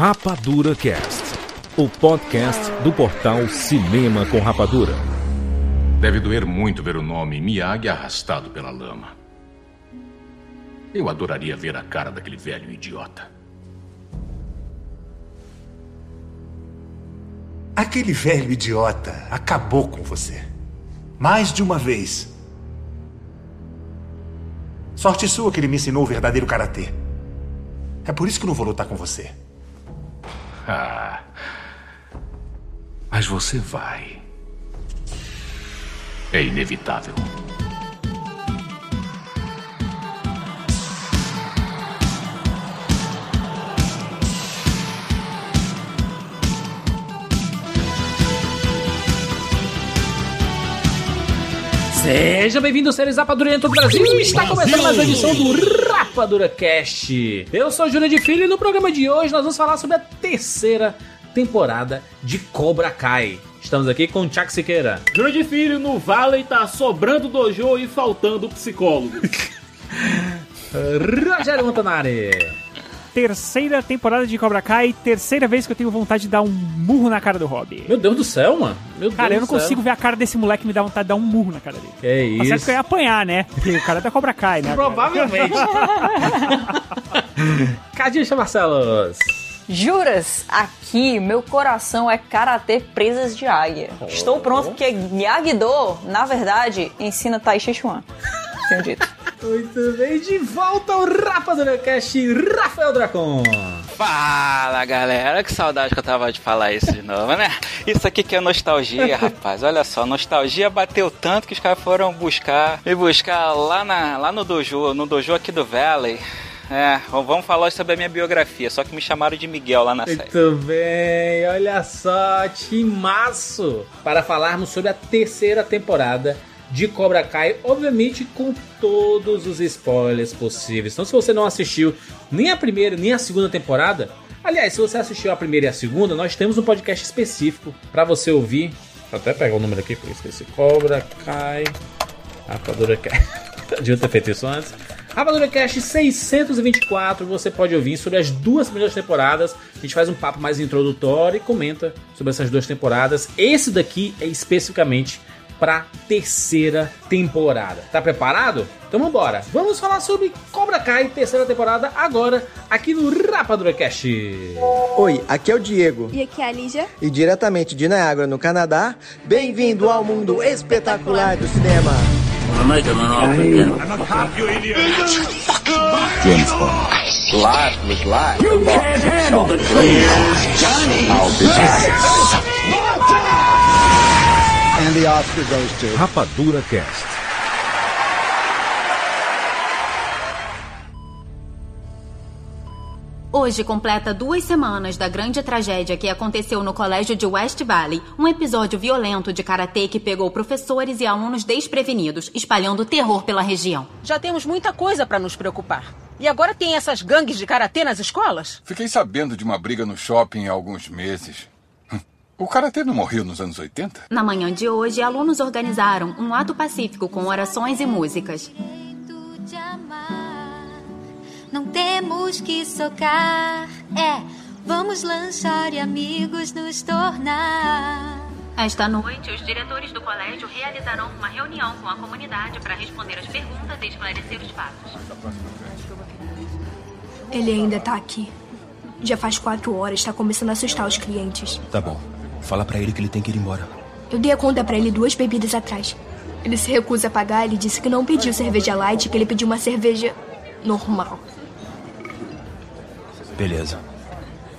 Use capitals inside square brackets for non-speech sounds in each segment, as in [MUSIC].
Rapadura Cast, o podcast do portal Cinema com Rapadura. Deve doer muito ver o nome Miyagi arrastado pela lama. Eu adoraria ver a cara daquele velho idiota. Aquele velho idiota acabou com você. Mais de uma vez. Sorte sua que ele me ensinou o verdadeiro karatê. É por isso que não vou lutar com você. Ah. Mas você vai. É inevitável. Seja bem-vindo, seres Rapadura do Brasil. Está começando mais uma edição do Rapadura Cast. Eu sou Júlio de Filho e no programa de hoje nós vamos falar sobre a terceira temporada de Cobra Kai. Estamos aqui com o Chuck Siqueira. Júlio de Filho no Valley tá sobrando dojo e faltando psicólogo. [LAUGHS] Rogério Montanari. Terceira temporada de Cobra Kai, terceira vez que eu tenho vontade de dar um murro na cara do Rob. Meu Deus do céu, mano. Meu Cara, Deus eu não do céu. consigo ver a cara desse moleque me dar vontade de dar um murro na cara dele. Que Tá certo isso. que eu ia apanhar, né? Porque o cara é da Cobra Kai, né? Provavelmente. [LAUGHS] Cadinho Marcelos. Juras? Aqui, meu coração é karatê presas de águia. Estou pronto porque Miyagi-Do, na verdade, ensina Tai Chi Chuan. Tenho dito. [LAUGHS] Muito bem, de volta ao Rapadura Cast, Rafael Dracon. Fala galera, que saudade que eu tava de falar isso de novo, né? Isso aqui que é nostalgia, rapaz. Olha só, nostalgia bateu tanto que os caras foram buscar, me buscar lá, na, lá no dojo, no dojo aqui do Valley. É, vamos falar sobre a minha biografia, só que me chamaram de Miguel lá na série. Muito bem, olha só, timaço para falarmos sobre a terceira temporada de Cobra Kai, obviamente com todos os spoilers possíveis. Então, se você não assistiu nem a primeira nem a segunda temporada, aliás, se você assistiu a primeira e a segunda, nós temos um podcast específico para você ouvir. Eu até pegar o número aqui, porque eu esqueci. Cobra Kai, Rapadura Kai. [LAUGHS] Devia ter feito isso antes. Rapadura Cast 624, você pode ouvir sobre as duas primeiras temporadas. A gente faz um papo mais introdutório e comenta sobre essas duas temporadas. Esse daqui é especificamente para terceira temporada. Tá preparado? Então vambora. Vamos falar sobre Cobra Kai, terceira temporada, agora aqui no Rapadura Cast. Oi, aqui é o Diego. E aqui é a Lígia. E diretamente de Niagara, no Canadá, bem-vindo ao mundo espetacular do cinema. The Oscar goes to... Rapadura Cast. Hoje completa duas semanas da grande tragédia que aconteceu no colégio de West Valley, um episódio violento de karatê que pegou professores e alunos desprevenidos, espalhando terror pela região. Já temos muita coisa pra nos preocupar. E agora tem essas gangues de karatê nas escolas? Fiquei sabendo de uma briga no shopping há alguns meses. O karatê não morreu nos anos 80? Na manhã de hoje, alunos organizaram um ato pacífico com orações e músicas. de amar. Não temos que socar. É, vamos lanchar e amigos nos tornar. Esta noite, os diretores do colégio realizarão uma reunião com a comunidade para responder as perguntas e esclarecer os fatos. Ele ainda tá aqui. Já faz quatro horas, tá começando a assustar os clientes. Tá bom. Fala pra ele que ele tem que ir embora. Eu dei a conta pra ele duas bebidas atrás. Ele se recusa a pagar, ele disse que não pediu cerveja light, que ele pediu uma cerveja normal. Beleza.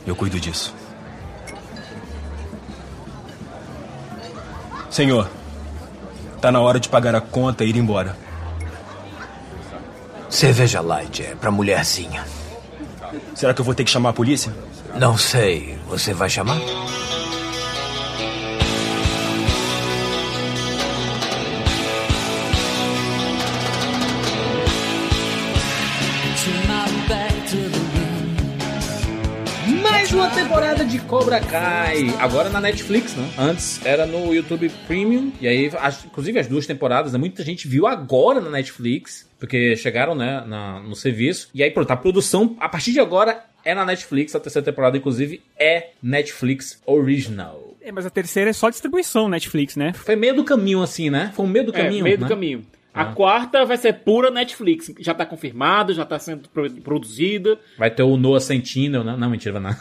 Eu cuido disso. Senhor, tá na hora de pagar a conta e ir embora. Cerveja light é pra mulherzinha. Será que eu vou ter que chamar a polícia? Não sei. Você vai chamar? Temporada de Cobra Kai. Agora na Netflix, né? Antes era no YouTube Premium. E aí, as- inclusive as duas temporadas, né? muita gente viu agora na Netflix. Porque chegaram, né, na- no serviço. E aí, pronto, a produção, a partir de agora, é na Netflix, a terceira temporada, inclusive, é Netflix Original. É, mas a terceira é só distribuição Netflix, né? Foi meio do caminho, assim, né? Foi um meio do É, caminho. meio do né? caminho. A Ah. quarta vai ser pura Netflix. Já tá confirmado, já tá sendo pro- produzida. Vai ter o Noah Sentinel, né? Não, mentira, não.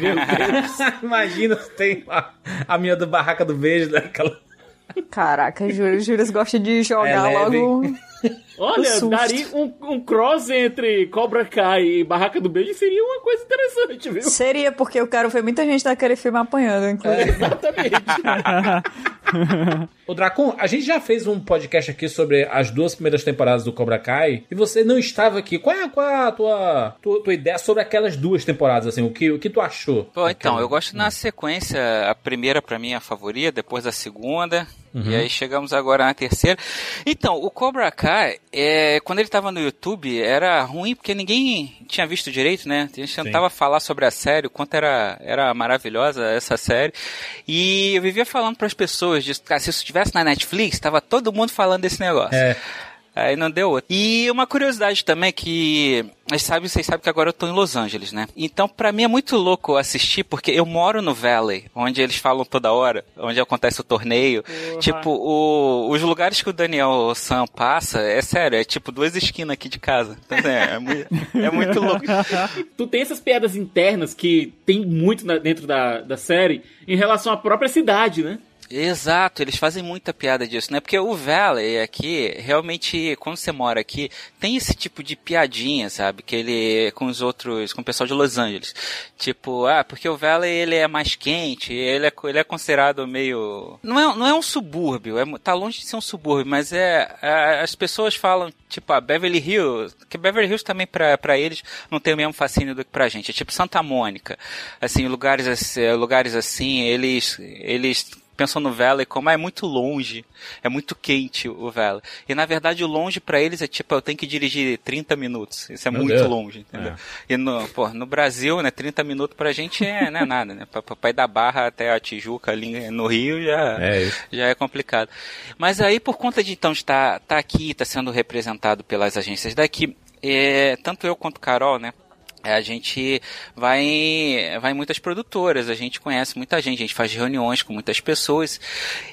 Meu Deus. [LAUGHS] Imagina se tem a, a minha do Barraca do Beijo, né? Aquela... Caraca, Júlio, Júlio gosta de jogar É logo. [LAUGHS] Olha, daria um, um cross entre Cobra Kai e Barraca do Beijo seria uma coisa interessante, viu? Seria porque eu quero ver muita gente daquele filme apanhando, inclusive. [LAUGHS] Ô Dracon, a gente já fez um podcast aqui sobre as duas primeiras temporadas do Cobra Kai e você não estava aqui. Qual é, qual é a tua, tua, tua ideia sobre aquelas duas temporadas, assim? O que, o que tu achou? Pô, então, eu gosto na sequência. A primeira pra mim é a favorita, depois a segunda. Uhum. E aí chegamos agora na terceira. Então, o Cobra Kai, é, quando ele tava no YouTube, era ruim porque ninguém tinha visto direito, né? A gente tentava falar sobre a série, o quanto era, era maravilhosa essa série. E eu vivia falando pras pessoas disso. Cara, se isso estivesse na Netflix, tava todo mundo falando desse negócio. É. Aí não deu outro. E uma curiosidade também que vocês sabem, vocês sabem que agora eu tô em Los Angeles, né? Então, pra mim é muito louco assistir porque eu moro no Valley, onde eles falam toda hora, onde acontece o torneio. Tipo, o- os lugares que o Daniel Sam passa, é sério, é tipo duas esquinas aqui de casa. Então, é, é muito, é muito louco. [LAUGHS] tu tem essas piadas internas que tem muito na- dentro da, da série em relação à própria cidade, né? Exato, eles fazem muita piada disso, né? Porque o Valley aqui, realmente, quando você mora aqui, tem esse tipo de piadinha, sabe? Que ele, com os outros, com o pessoal de Los Angeles. Tipo, ah, porque o Valley, ele é mais quente, ele é, ele é considerado meio... Não é, não é um subúrbio, é, tá longe de ser um subúrbio, mas é, é, as pessoas falam, tipo, a Beverly Hills, que Beverly Hills também pra eles não tem o mesmo fascínio do que pra gente. É tipo Santa Mônica, assim, lugares, assim- lugares assim, eles, eles pensam no Valley como ah, é muito longe, é muito quente o Valley. E na verdade o longe pra eles é tipo, eu tenho que dirigir 30 minutos. Isso é Meu muito Deus. longe, entendeu? É. E no, pô, no Brasil, né, 30 minutos pra gente é, não é nada, né? Pra, pra, ir da Barra até a Tijuca ali no Rio já É já é complicado. Mas aí por conta de então estar tá aqui, tá sendo representado pelas agências daqui, é, tanto eu quanto Carol, né? É, A gente vai em, vai em muitas produtoras, a gente conhece muita gente, a gente faz reuniões com muitas pessoas.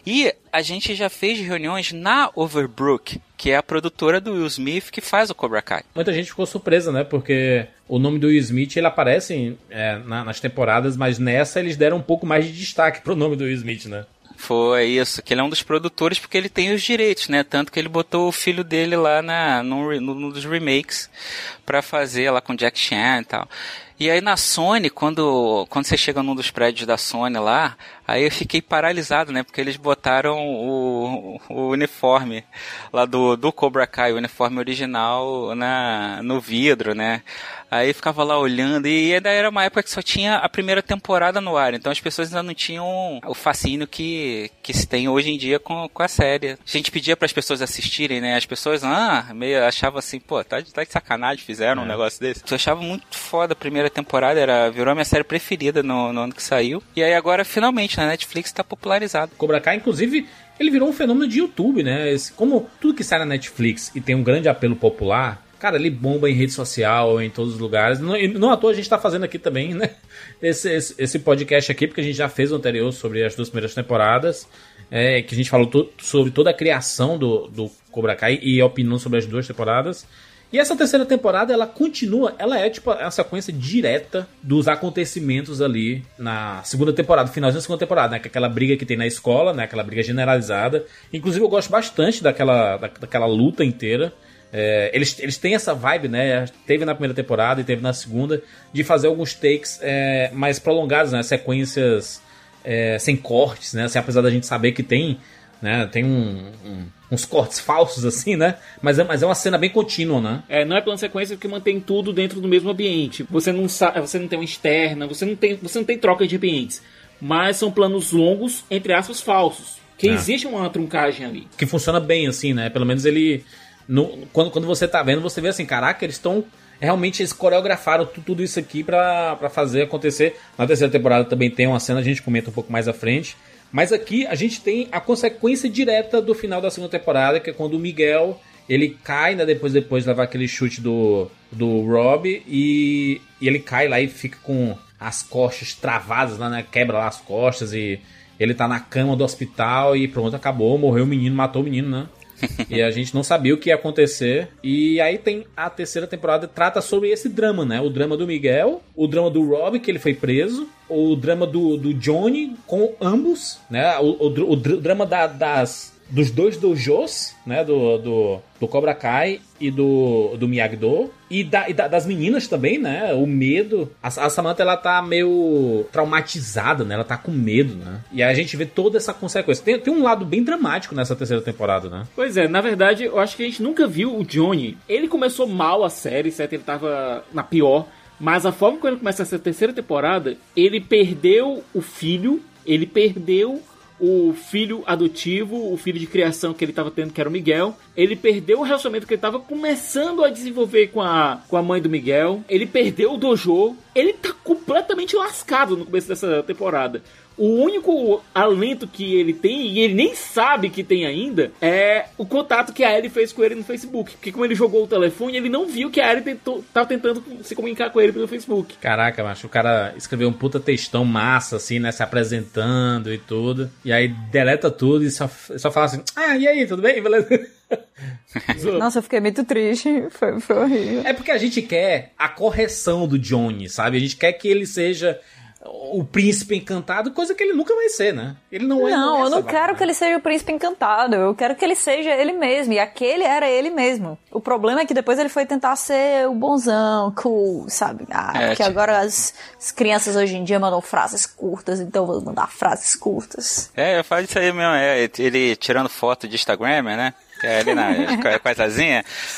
E a gente já fez reuniões na Overbrook, que é a produtora do Will Smith que faz o Cobra Kai. Muita gente ficou surpresa, né? Porque o nome do Will Smith ele aparece é, na- nas temporadas, mas nessa eles deram um pouco mais de destaque pro nome do Will Smith, né? Foi isso, que ele é um dos produtores porque ele tem os direitos, né? Tanto que ele botou o filho dele lá na, num, num dos remakes pra fazer lá com Jack Chan e tal. E aí na Sony, quando, quando você chega num dos prédios da Sony lá, aí eu fiquei paralisado, né? Porque eles botaram o, o uniforme lá do, do Cobra Kai, o uniforme original na, no vidro, né? Aí ficava lá olhando e ainda era uma época que só tinha a primeira temporada no ar, então as pessoas ainda não tinham o fascínio que, que se tem hoje em dia com, com a série. A gente pedia para as pessoas assistirem, né? As pessoas, ah, meio achavam assim, pô, tá, de- tá de sacanagem, fizeram um É. negócio desse. Eu achava muito foda a primeira temporada, era, virou a minha série preferida no, no ano que saiu. E aí agora, finalmente, na Netflix tá popularizado. Cobra Kai, inclusive, ele virou um fenômeno de YouTube, né? Esse- como tudo que sai na Netflix e tem um grande apelo popular, cara, ele bomba em rede social, em todos os lugares. Não, não à toa a gente tá fazendo aqui também, né? Esse, esse, esse podcast aqui, porque a gente já fez o anterior sobre as duas primeiras temporadas, é, que a gente falou to- sobre toda a criação do, do Cobra Kai e opinião sobre as duas temporadas. E essa terceira temporada, ela continua, ela é tipo a sequência direta dos acontecimentos ali na segunda temporada, finalzinho da segunda temporada, né? É aquela briga que tem na escola, né? Aquela briga generalizada. Inclusive eu gosto bastante daquela, da- daquela luta inteira. É, eles, eles têm essa vibe, né? Teve na primeira temporada e teve na segunda, de fazer alguns takes é, mais prolongados, né? Sequências é, sem cortes, né? Assim, apesar da gente saber que tem, né? Tem um- um- uns cortes falsos, assim, né? Mas é, mas é uma cena bem contínua, né? É, não é plano sequência que mantém tudo dentro do mesmo ambiente. Você não sabe, você não tem uma externa, você não tem, você não tem troca de ambientes. Mas são planos longos, entre aspas, falsos. Que É. existe uma truncagem ali. que funciona bem, assim, né? Pelo menos ele. no- quando, quando você tá vendo, você vê assim, caraca, eles estão. Realmente eles coreografaram tu- tudo isso aqui pra fazer acontecer. Na terceira temporada também tem uma cena, a gente comenta um pouco mais à frente. Mas aqui a gente tem a consequência direta do final da segunda temporada, que é quando o Miguel Ele cai, né? Depois, depois de levar aquele chute do, do Rob e, e ele cai lá e fica com as costas travadas né? Quebra lá as costas e ele tá na cama do hospital e pronto, acabou, morreu o menino, matou o menino, né? [LAUGHS] e a gente não sabia o que ia acontecer. E aí tem a terceira temporada trata sobre esse drama, né? O drama do Miguel, o drama do Rob, que ele foi preso, o drama do, do Johnny com ambos, né? O, o, o, drama da, das dos dois dojos, né? Do, do, do Cobra Kai e do, do Miyagi-Do. E, da, e da, das meninas também, né? O medo. A, a Samantha, ela tá meio traumatizada, né? Ela tá com medo, né? E a gente vê toda essa consequência. Tem, tem um lado bem dramático nessa terceira temporada, né? Pois é, na verdade, eu acho que a gente nunca viu o Johnny. Ele começou mal a série, certo? Ele tava na pior. Mas a forma como ele começa essa terceira temporada, ele perdeu o filho, ele perdeu o filho adotivo, o filho de criação que ele estava tendo, que era o Miguel. Ele perdeu o relacionamento que ele estava começando a desenvolver com a, com a mãe do Miguel. Ele perdeu o dojo. Ele tá completamente lascado no começo dessa temporada. O único alento que ele tem, e ele nem sabe que tem ainda, é o contato que a Ellie fez com ele no Facebook. Porque como ele jogou o telefone, ele não viu que a Ellie tentou, tava tentando se comunicar com ele pelo Facebook. Caraca, macho, o cara escreveu um puta textão massa, assim, né? Se apresentando e tudo. E aí deleta tudo e só, só fala assim: Ah, e aí, tudo bem? [LAUGHS] Beleza? [LAUGHS] Nossa, eu fiquei muito triste. Foi, foi horrível. É porque a gente quer a correção do Johnny, sabe? A gente quer que ele seja o príncipe encantado, coisa que ele nunca vai ser, né? Ele não é. Não, é eu não quero que ele seja o príncipe encantado. Eu quero que ele seja ele mesmo. E aquele era ele mesmo. O problema é que depois ele foi tentar ser o bonzão, cool, sabe? Ah, É, porque tipo- agora as, as crianças hoje em dia mandam frases curtas, então eu vou mandar frases curtas. É, eu falo isso aí mesmo. É, ele tirando foto de Instagram, né? Que é ali na.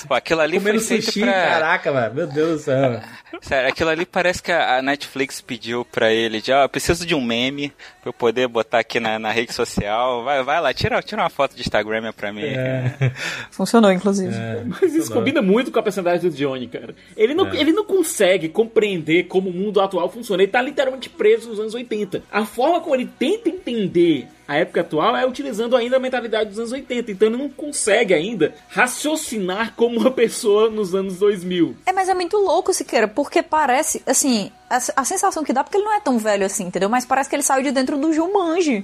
Pô, aquilo ali Comendo foi feito sushi, pra... caraca, mano. Meu Deus do céu. Sério, aquilo ali parece que a Netflix pediu pra ele de, ó, eu preciso de um meme pra eu poder botar aqui na, na rede social. Vai, vai lá, tira, tira uma foto de Instagram pra mim. É. Funcionou, inclusive. Mas isso combina muito com a personagem do Johnny, cara. Ele não, É. ele não consegue compreender como o mundo atual funciona. Ele tá literalmente preso nos anos 80. A forma como ele tenta entender a época atual é utilizando ainda a mentalidade dos anos 80. Então ele não consegue ainda raciocinar como uma pessoa nos anos 2000. É, mas é muito louco, Siqueira, porque parece, assim, a, a sensação que dá, porque ele não é tão velho assim, entendeu? Mas parece que ele saiu de dentro do Jumanji.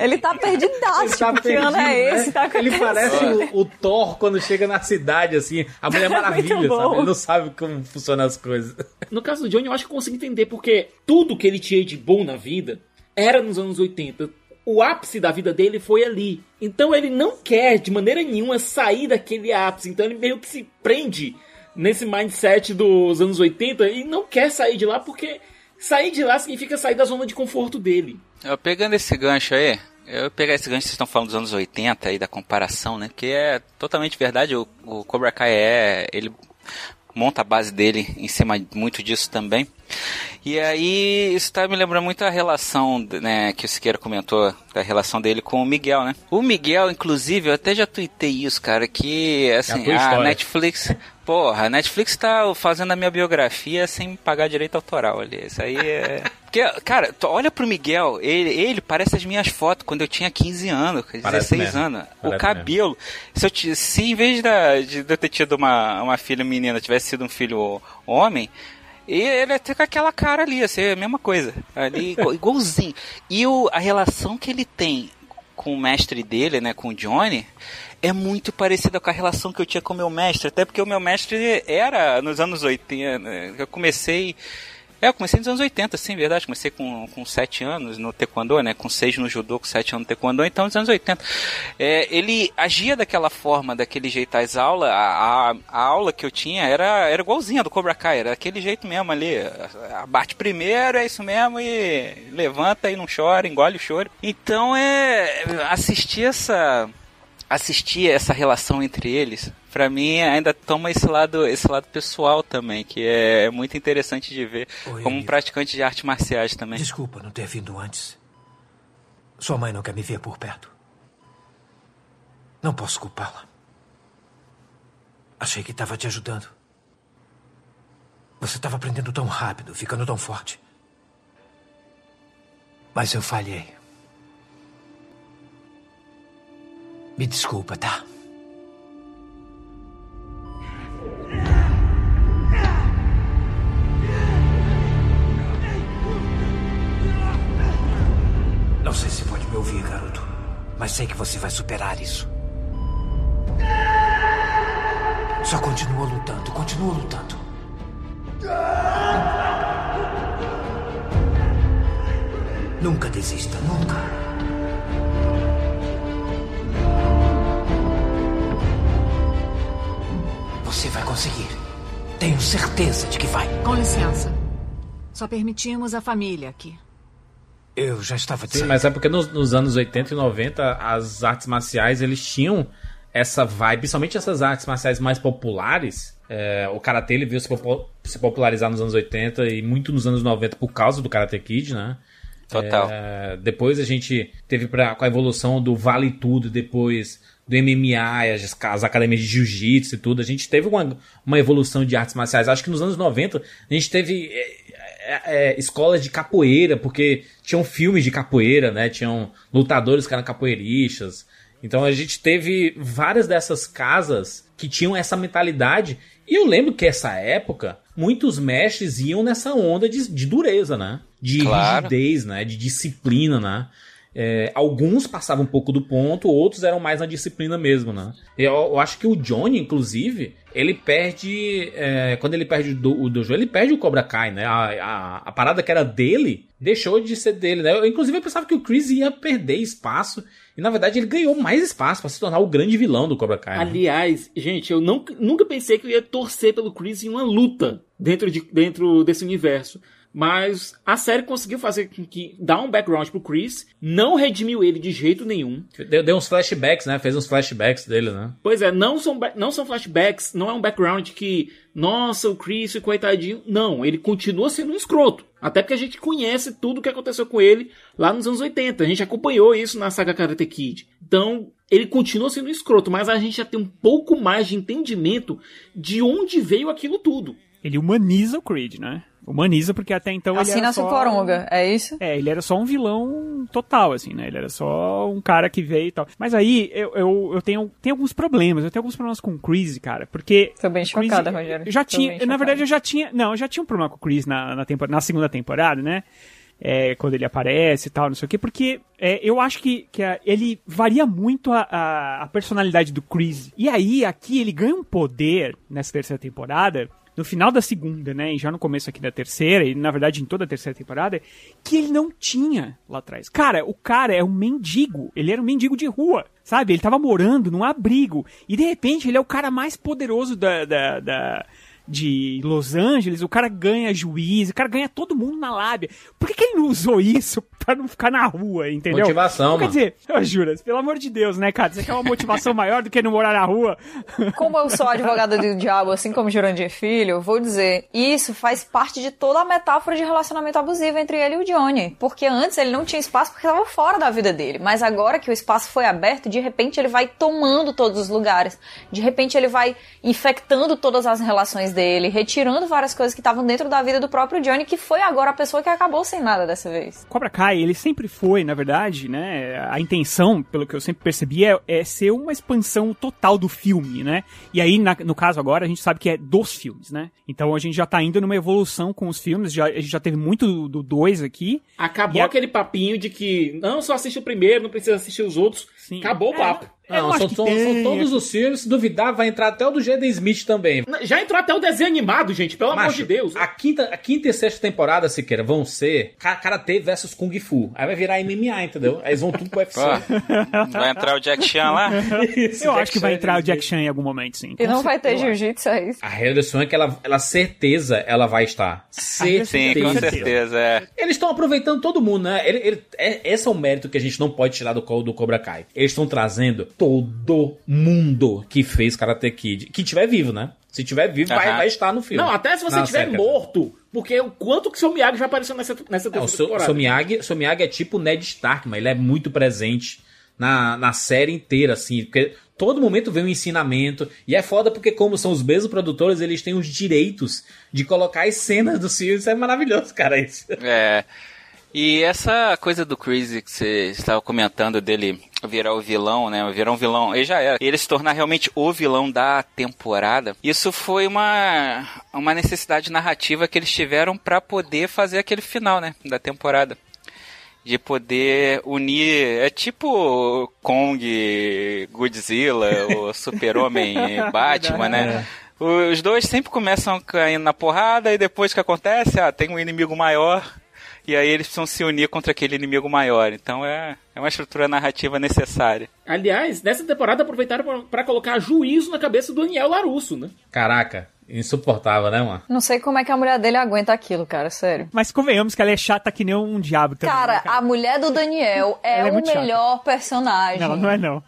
Ele tá perdidaço, Ele tá tipo, que ano é perdido, esse? né? Tá Ele parece o, o Thor quando chega na cidade, assim. A Mulher [LAUGHS] Maravilha, Muito bom. sabe? Ele não sabe como funcionam as coisas. No caso do Johnny, eu acho que eu consigo entender porque tudo que ele tinha de bom na vida era nos anos 80. O ápice da vida dele foi ali. Então ele não quer de maneira nenhuma sair daquele ápice. Então ele meio que se prende nesse mindset dos anos 80 e não quer sair de lá porque sair de lá significa sair da zona de conforto dele. Eu pegando esse gancho aí, eu pegar esse gancho que vocês estão falando dos anos 80 aí, da comparação, né? Que é totalmente verdade. O, o Cobra Kai é. Ele monta a base dele em cima muito disso também. E aí, isso tá me lembrando muito a relação, né, que o Siqueira comentou, da relação dele com o Miguel, né? O Miguel, inclusive, eu até já tuitei isso, cara, que, assim, tua a história. Netflix... Porra, a Netflix tá fazendo a minha biografia sem pagar direito autoral ali. Isso aí é... [LAUGHS] Porque, cara, olha pro Miguel, ele, ele parece as minhas fotos quando eu tinha 15 anos, Parece 16 mesmo. anos. o cabelo. Se, eu, se em vez da, de eu ter tido uma, uma filha menina, tivesse sido um filho homem, e ele ia ter com aquela cara ali, ia ser a mesma coisa. Ali, igual- igualzinho. E o, a relação que ele tem com o mestre dele, né, com o Johnny, é muito parecida com a relação que eu tinha com o meu mestre. Até porque o meu mestre era nos anos 80. né, Eu comecei. É, eu comecei nos anos 80, sim, verdade. Comecei com, com 7 anos no Taekwondo, né? Com 6 no Judô, com 7 anos no Taekwondo, então nos anos 80. É, ele agia daquela forma, daquele jeito. As aulas, a, a, a aula que eu tinha era, era igualzinha do Cobra Kai, era daquele jeito mesmo ali. Bate primeiro, é isso mesmo, e levanta e não chora, engole o choro. Então é. Assistir essa assistir essa relação entre eles, pra mim ainda toma esse lado, esse lado pessoal também, que é muito interessante de ver Oi, como um praticante de artes marciais também. Desculpa não ter vindo antes. Sua mãe não quer me ver por perto. Não posso culpá-la. Achei que estava te ajudando. Você estava aprendendo tão rápido, ficando tão forte. Mas eu falhei. Me desculpa, tá? Mas sei que você vai superar isso. Só continua lutando, continua lutando. Nunca desista, nunca. Você vai conseguir. Tenho certeza de que vai. Com licença. Só permitimos a família aqui. Eu já estava de Sim, mas é porque nos, nos anos 80 e 90 as artes marciais eles tinham essa vibe, principalmente essas artes marciais mais populares. É, o karatê ele veio se, se popularizar nos anos 80 e muito nos anos 90 por causa do Karate Kid, né? Total. É, depois a gente teve pra, com a evolução do Vale Tudo, depois do MMA, as, as academias de jiu-jitsu e tudo, a gente teve uma, uma evolução de artes marciais. Acho que nos anos 90 a gente teve é, é, escolas de capoeira, porque tinham filmes de capoeira, né? Tinham lutadores que eram capoeiristas. Então a gente teve várias dessas casas que tinham essa mentalidade. E eu lembro que essa época, muitos mestres iam nessa onda de, de dureza, né? De Claro. rigidez, né? De disciplina, né? É, alguns passavam um pouco do ponto, outros eram mais na disciplina mesmo, né? Eu, eu acho que o Johnny, inclusive, ele perde. é, quando ele perde o, do, o Dojo, ele perde o Cobra Kai, né? A, a, a parada que era dele deixou de ser dele, né? Eu, inclusive, eu pensava que o Chris ia perder espaço. E na verdade ele ganhou mais espaço pra se tornar o grande vilão do Cobra Kai. né? Aliás, gente, eu não, nunca pensei que eu ia torcer pelo Chris em uma luta dentro, de, dentro desse universo. Mas a série conseguiu fazer com que dar um background pro Chris, não redimiu ele de jeito nenhum. Deu, deu uns flashbacks, né? Fez uns flashbacks dele, né? Pois é, não são, não são flashbacks, não é um background que, nossa, o Chris, coitadinho. Não, ele continua sendo um escroto. Até porque a gente conhece tudo o que aconteceu com ele lá nos anos 80. A gente acompanhou isso na saga Karate Kid. Então, ele continua sendo um escroto, mas a gente já tem um pouco mais de entendimento de onde veio aquilo tudo. Ele humaniza o Creed, né? Humaniza porque até então ele Assim era só... Coronga, é isso? É, ele era só um vilão total, assim, né? Ele era só um cara que veio e tal. Mas aí, eu, eu, eu tenho, tenho alguns problemas. Eu tenho alguns problemas com o Chris, cara. Porque... Tô bem o Chris- chocada, Rogério. Já Tô tinha... Na chocada. verdade, eu já tinha... Não, eu já tinha um problema com o Chris na, na, na segunda temporada, né? É, quando ele aparece e tal, não sei o quê. Porque é, eu acho que, que a- ele varia muito a, a, a personalidade do Chris. E aí, aqui, ele ganha um poder nessa terceira temporada no final da segunda, né, e já no começo aqui da terceira, e na verdade em toda a terceira temporada, que ele não tinha lá atrás. Cara, o cara é um mendigo, ele era um mendigo de rua, sabe? Ele tava morando num abrigo, e de repente ele é o cara mais poderoso da, da, da- de Los Angeles, o cara ganha juiz, o cara ganha todo mundo na lábia. Por que, que ele não usou isso [LAUGHS] pra não ficar na rua, entendeu? Motivação, Então, Quer mano. dizer, [LAUGHS] ô, Juras, pelo amor de Deus, né, cara? Você quer uma motivação [LAUGHS] maior do que não morar na rua? Como eu sou advogada do diabo, assim como Jurandir Filho, eu vou dizer, isso faz parte de toda a metáfora de relacionamento abusivo entre ele e o Johnny. Porque antes ele não tinha espaço porque estava fora da vida dele. Mas agora que o espaço foi aberto, de repente ele vai tomando todos os lugares. De repente ele vai infectando todas as relações dele, retirando várias coisas que estavam dentro da vida do próprio Johnny, que foi agora a pessoa que acabou sem nada dessa vez. Cobra Kai, ele sempre foi, na verdade, né? A intenção, pelo que eu sempre percebi, é, é ser uma expansão total do filme, né? E aí, na- no caso agora, a gente sabe que é dos filmes, né? Então a gente já tá indo numa evolução com os filmes, já, a gente já teve muito do 2 aqui. Acabou E a- aquele papinho de que não só assiste o primeiro, não precisa assistir os outros. Acabou o É, papo. Não, são, são- são todos os filmes. Se duvidar, vai entrar até o do Jaden Smith também. Já entrou até o desenho animado, gente, pelo amor Macho, de Deus. A quinta, a quinta e sexta temporada, Siqueira, vão ser Ka- Karate versus Kung Fu. Aí vai virar MMA, entendeu? Aí eles vão tudo pro UFC. Vai entrar o Jack Chan lá? [LAUGHS] eu acho que vai entrar o Jack Chan em algum momento, sim. E não vai ter jiu-jitsu, é isso? A redução é que ela, ela certeza ela vai estar. Certeza. Sim, com certeza, é. Eles estão aproveitando todo mundo, né? Ele, ele- é- esse é o mérito que a gente não pode tirar do, do Cobra Kai. Eles estão trazendo todo mundo que fez Karate Kid. Que tiver vivo, né? Se tiver vivo, vai, vai estar no filme. Não, até se você dizer. morto. Porque o quanto que o seu Miyagi já apareceu nessa, nessa o terceira seu, temporada. seu Miyagi, seu Miyagi é tipo o Ned Stark, mas ele é muito presente na, na série inteira, assim, porque todo momento vem um ensinamento, e é foda porque como são os mesmos produtores, eles têm os direitos de colocar as cenas do filme, isso é maravilhoso, cara, isso. É. E essa coisa do Crazy que você estava comentando dele virar o vilão, né? Virar um vilão, ele já era. Ele se tornar realmente o vilão da temporada. Isso foi uma, uma necessidade narrativa que eles tiveram para poder fazer aquele final, né? Da temporada. de poder unir. É tipo Kong, Godzilla, o [LAUGHS] Super-Homem Batman, né? Os dois sempre começam caindo na porrada e depois que acontece, ah, tem um inimigo maior e aí eles precisam se unir contra aquele inimigo maior. Então é, é uma estrutura narrativa necessária. Aliás, nessa temporada aproveitaram para colocar juízo na cabeça do Daniel Larusso, né? Caraca, insuportável, né, mano? Não sei como é que a mulher dele aguenta aquilo, cara, sério. Mas convenhamos que ela é chata que nem um diabo também. Cara, né, a mulher do Daniel é, é o muito chata. melhor personagem. Não, não é não.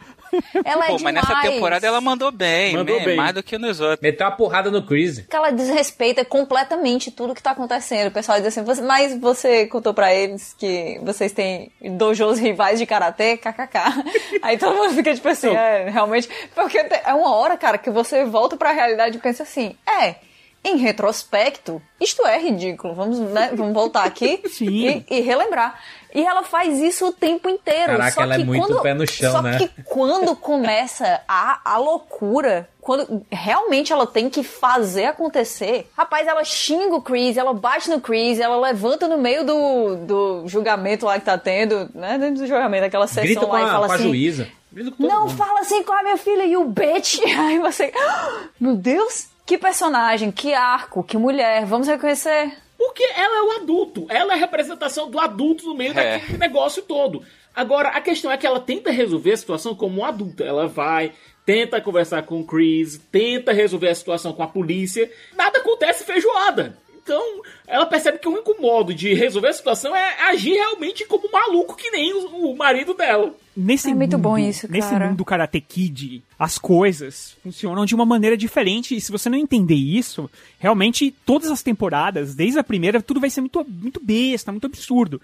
Ela é Pô, mas nessa demais. temporada ela mandou bem, Mandou né? bem. mais do que nos outros. Meteu uma porrada no Chris. que ela desrespeita completamente tudo que tá acontecendo. O pessoal diz assim, "Você- mas você contou pra eles que vocês têm dojos rivais de karatê, kkk. [LAUGHS] Aí todo mundo fica tipo assim, é, realmente. Porque é uma hora, cara, que você volta pra realidade e pensa assim, é. Em retrospecto, isto é ridículo. Vamos, né, vamos voltar aqui [LAUGHS] e, e relembrar. E ela faz isso o tempo inteiro. Caraca, só ela é que muito quando, pé no chão, só né? que quando começa a, a loucura, quando realmente ela tem que fazer acontecer, rapaz, ela xinga o Chris, ela bate no Chris, ela levanta no meio do, do julgamento lá que tá tendo, né? Dentro do julgamento, aquela sessão Grita com lá e a, fala com a assim. juíza. Não mundo. fala assim com a minha filha e o bitch. [LAUGHS] Aí você. "Ah, Meu Deus! Que personagem, que arco, que mulher. Vamos reconhecer. Porque ela é o adulto. Ela é a representação do adulto no meio É. daquele negócio todo. Agora, a questão é que ela tenta resolver a situação como um adulta. Ela vai, tenta conversar com o Chris, tenta resolver a situação com a polícia. Nada acontece feijoada. Então, ela percebe que o único modo de resolver a situação é agir realmente como um maluco, que nem o, o marido dela. Nesse É muito mundo, bom isso, Nesse cara. mundo Karate Kid, as coisas funcionam de uma maneira diferente. E se você não entender isso, realmente todas as temporadas, desde a primeira, tudo vai ser muito, muito besta, muito absurdo.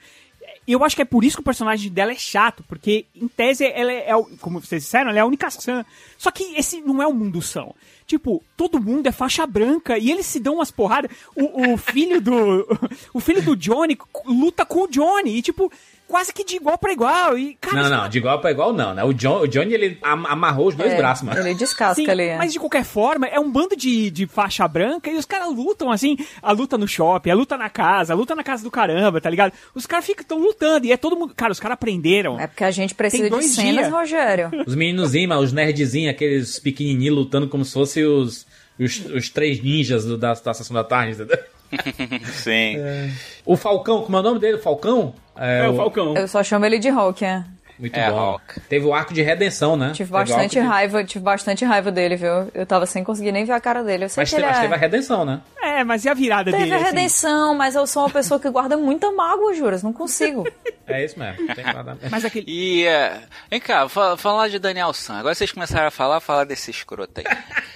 Eu acho que é por isso que o personagem dela é chato, porque em tese ela é, é como vocês disseram, ela é a única sã. Só que esse não é o mundo são. Tipo, todo mundo é faixa branca e eles se dão umas porradas. O, o filho do. [LAUGHS] O filho do Johnny luta com o Johnny. E, tipo, quase que de igual pra igual. E, cara, Não, não, de igual pra igual não, né? O, John, o Johnny, ele am- amarrou os dois É, braços, mano. Ele descasca Sim, ali. é. mas de qualquer forma, é um bando de, de faixa branca e os caras lutam assim, a luta no shopping, a luta na casa, a luta na casa do caramba, tá ligado? Os caras ficam tão lutando e é todo mundo. Cara, os caras aprenderam. É porque a gente precisa de cenas, dias. Rogério. Os meninozinhos, os nerdzinhos, aqueles pequenininhos lutando como se fossem os, os, os três ninjas do- da, da Sessão da Tarde, entendeu? Sim. O Falcão, como é o nome dele? O Falcão? É, o Falcão. Eu só chamo ele de Hulk, é. Muito É, bom. Hulk. Teve o arco de redenção, né? Tive Teve bastante de- raiva, tive bastante raiva dele, viu? Eu tava sem conseguir nem ver a cara dele. Eu sei Mas, que teve, ele mas é... teve a redenção, né? É, mas e a virada Teve dele? a assim? redenção, mas eu sou uma pessoa que guarda muita mágoa, juras. Não consigo. [LAUGHS] É isso mesmo. Tem nada... Mas aquele. E, é, vem cá, fa- falar de Daniel San. Agora vocês começaram a falar, falar desse escroto aí.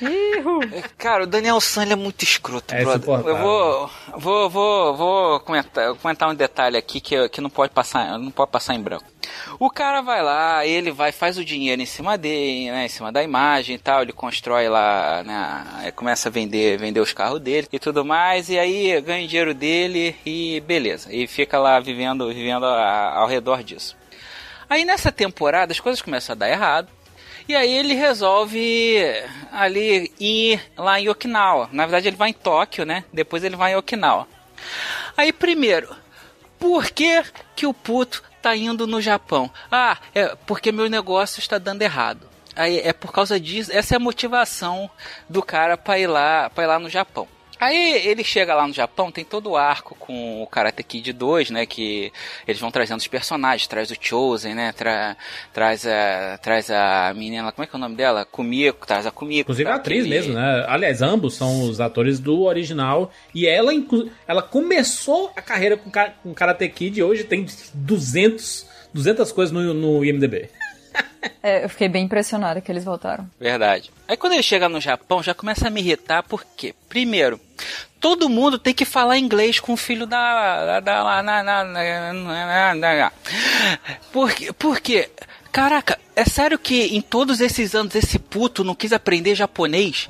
É, Cara, o Daniel San ele é muito escroto, É brother. Eu vou, vou, vou, vou comentar, comentar um detalhe aqui que, que não pode passar, não pode passar em branco. O cara vai lá, ele vai, faz o dinheiro em cima dele, né, em cima da imagem e tal, ele constrói lá, né, começa a vender, vender os carros dele e tudo mais, e aí ganha o dinheiro dele e beleza, e fica lá vivendo, vivendo a- ao redor disso. Aí nessa temporada as coisas começam a dar errado. E aí ele resolve ali ir lá em Okinawa. Na verdade ele vai em Tóquio, né? Depois ele vai em Okinawa. Aí primeiro, por que que o puto tá indo no Japão? Ah, é porque meu negócio está dando errado. Aí é por causa disso, essa é a motivação do cara para ir lá, para ir lá no Japão. Aí ele chega lá no Japão, tem todo o arco com o Karate Kid 2, né? Que eles vão trazendo os personagens, traz o Chosen, né? Tra, traz, a, traz a menina, como é que é o nome dela? Kumiko, traz a Kumiko. Inclusive a tá? atriz Aquele- mesmo, né? Aliás, ambos são os atores do original. E ela, ela começou a carreira com, com Karate Kid e hoje tem 200, 200 coisas no, no IMDB. [LAUGHS] É, eu fiquei bem impressionada que eles voltaram. Verdade. Aí quando ele chega no Japão, já começa a me irritar, porque, primeiro, todo mundo tem que falar inglês com o filho da. da, da na, na. Por, por quê? Caraca, é sério que em todos esses anos esse puto não quis aprender japonês?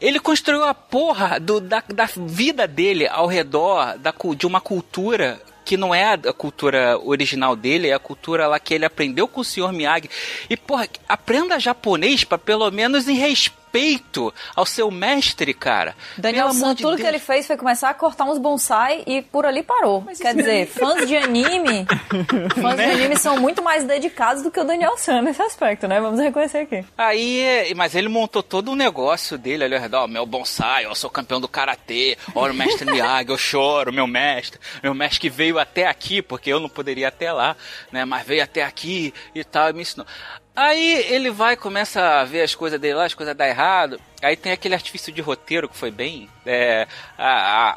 Ele construiu a porra do, da, da vida dele ao redor da, de uma cultura que não é a cultura original dele, é a cultura lá que ele aprendeu com o Sr. Miyagi. E, porra, aprenda japonês pra pelo menos em respeito respeito ao seu mestre, cara. Daniel Pelo San, de tudo que Deus. ele fez foi começar a cortar uns bonsai e por ali parou. Quer dizer, fãs de anime, [LAUGHS] fãs de Né? anime são muito mais dedicados do que o Daniel San nesse aspecto, né? Vamos reconhecer aqui. Aí, mas ele montou todo um negócio dele ali ao redor, ó, meu bonsai, eu sou campeão do karatê, olha o mestre Miyagi, eu choro, meu mestre, meu mestre que veio até aqui, porque eu não poderia até lá, né, mas veio até aqui e tal, e me ensinou. Aí ele vai, começa a ver as coisas dele lá, as coisas dão errado. Aí tem aquele artifício de roteiro que foi bem. é, a,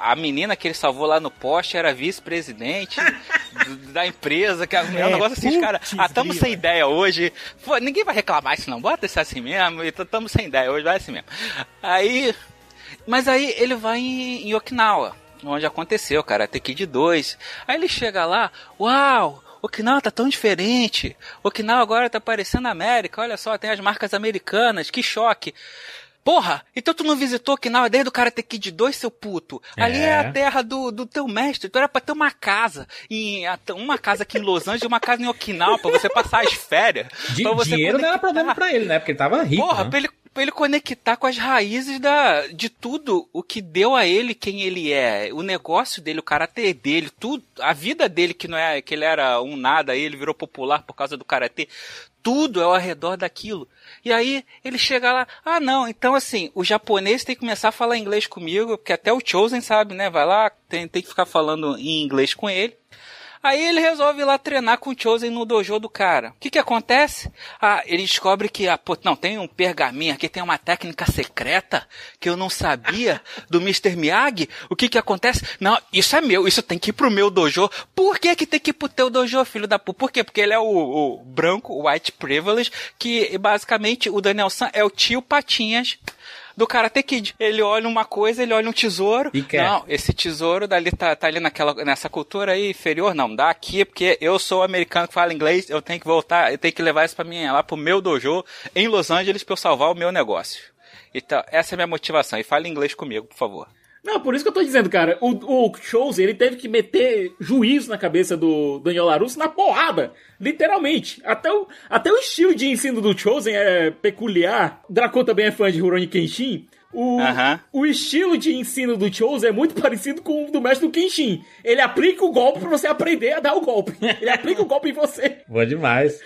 a, a menina que ele salvou lá no poste era vice-presidente [LAUGHS] da empresa. Que é um É, negócio assim, putz, Ah, tamo sem ideia hoje. Pô, ninguém vai reclamar isso não. Bota isso assim mesmo. E tamo sem ideia hoje, vai assim mesmo. Aí. Mas aí ele vai em, em Okinawa, onde aconteceu, cara, Karate Kid 2. Aí ele chega lá, uau! Okinawa tá tão diferente. Okinawa agora tá parecendo América. Olha só, tem as marcas americanas. Que choque. Porra, então tu não visitou Okinawa desde o Karate Kid 2, seu puto? Ali é, É. a terra do, do teu mestre. Tu era pra ter uma casa. Em, uma casa aqui em Los Angeles e uma casa em Okinawa pra você passar as férias. Di- pra você dinheiro não era problema pra ele, né? Porque ele tava rico. Porra, né? pra ele, pra ele conectar com as raízes da, de tudo o que deu a ele quem ele é. O negócio dele, o caráter dele, tudo. A vida dele, que não é que ele era um nada, aí ele virou popular por causa do karatê. Tudo é ao redor daquilo. E aí ele chega lá, ah não, então assim, o japonês tem que começar a falar inglês comigo, porque até o Chosen sabe, né? Vai lá, tem, tem que ficar falando em inglês com ele. Aí ele resolve ir lá treinar com o Chosen no dojo do cara. O que que acontece? Ah, ele descobre que, ah, pô, não, tem um pergaminho aqui, tem uma técnica secreta que eu não sabia do Mr. Miyagi. O que que acontece? Não, isso é meu, isso tem que ir pro meu dojo. Por que que tem que ir pro teu dojo, filho da puta? Por quê? Porque ele é o, o branco, white privilege, que basicamente o Daniel San é o tio Patinhas do Karate Kid. Ele olha uma coisa, ele olha um tesouro. E quer. Não, esse tesouro dali tá, tá ali naquela, nessa cultura aí inferior, não, dá aqui, porque eu sou americano que fala inglês, eu tenho que voltar, eu tenho que levar isso pra mim, lá pro meu dojo em Los Angeles pra eu salvar o meu negócio. Então, essa é a minha motivação. E fale inglês comigo, por favor. Não, por isso que eu tô dizendo, cara. O, o Chosen, ele teve que meter juízo na cabeça do Daniel LaRusso na porrada. Literalmente. Até o, até o estilo de ensino do Chosen é peculiar. Dracon também é fã de Rurouni Kenshin. O, o estilo de ensino do Chosen é muito [LAUGHS] parecido com o do mestre do Kenshin. Ele aplica o golpe pra você aprender a dar o golpe. Ele aplica o golpe em você. Boa demais.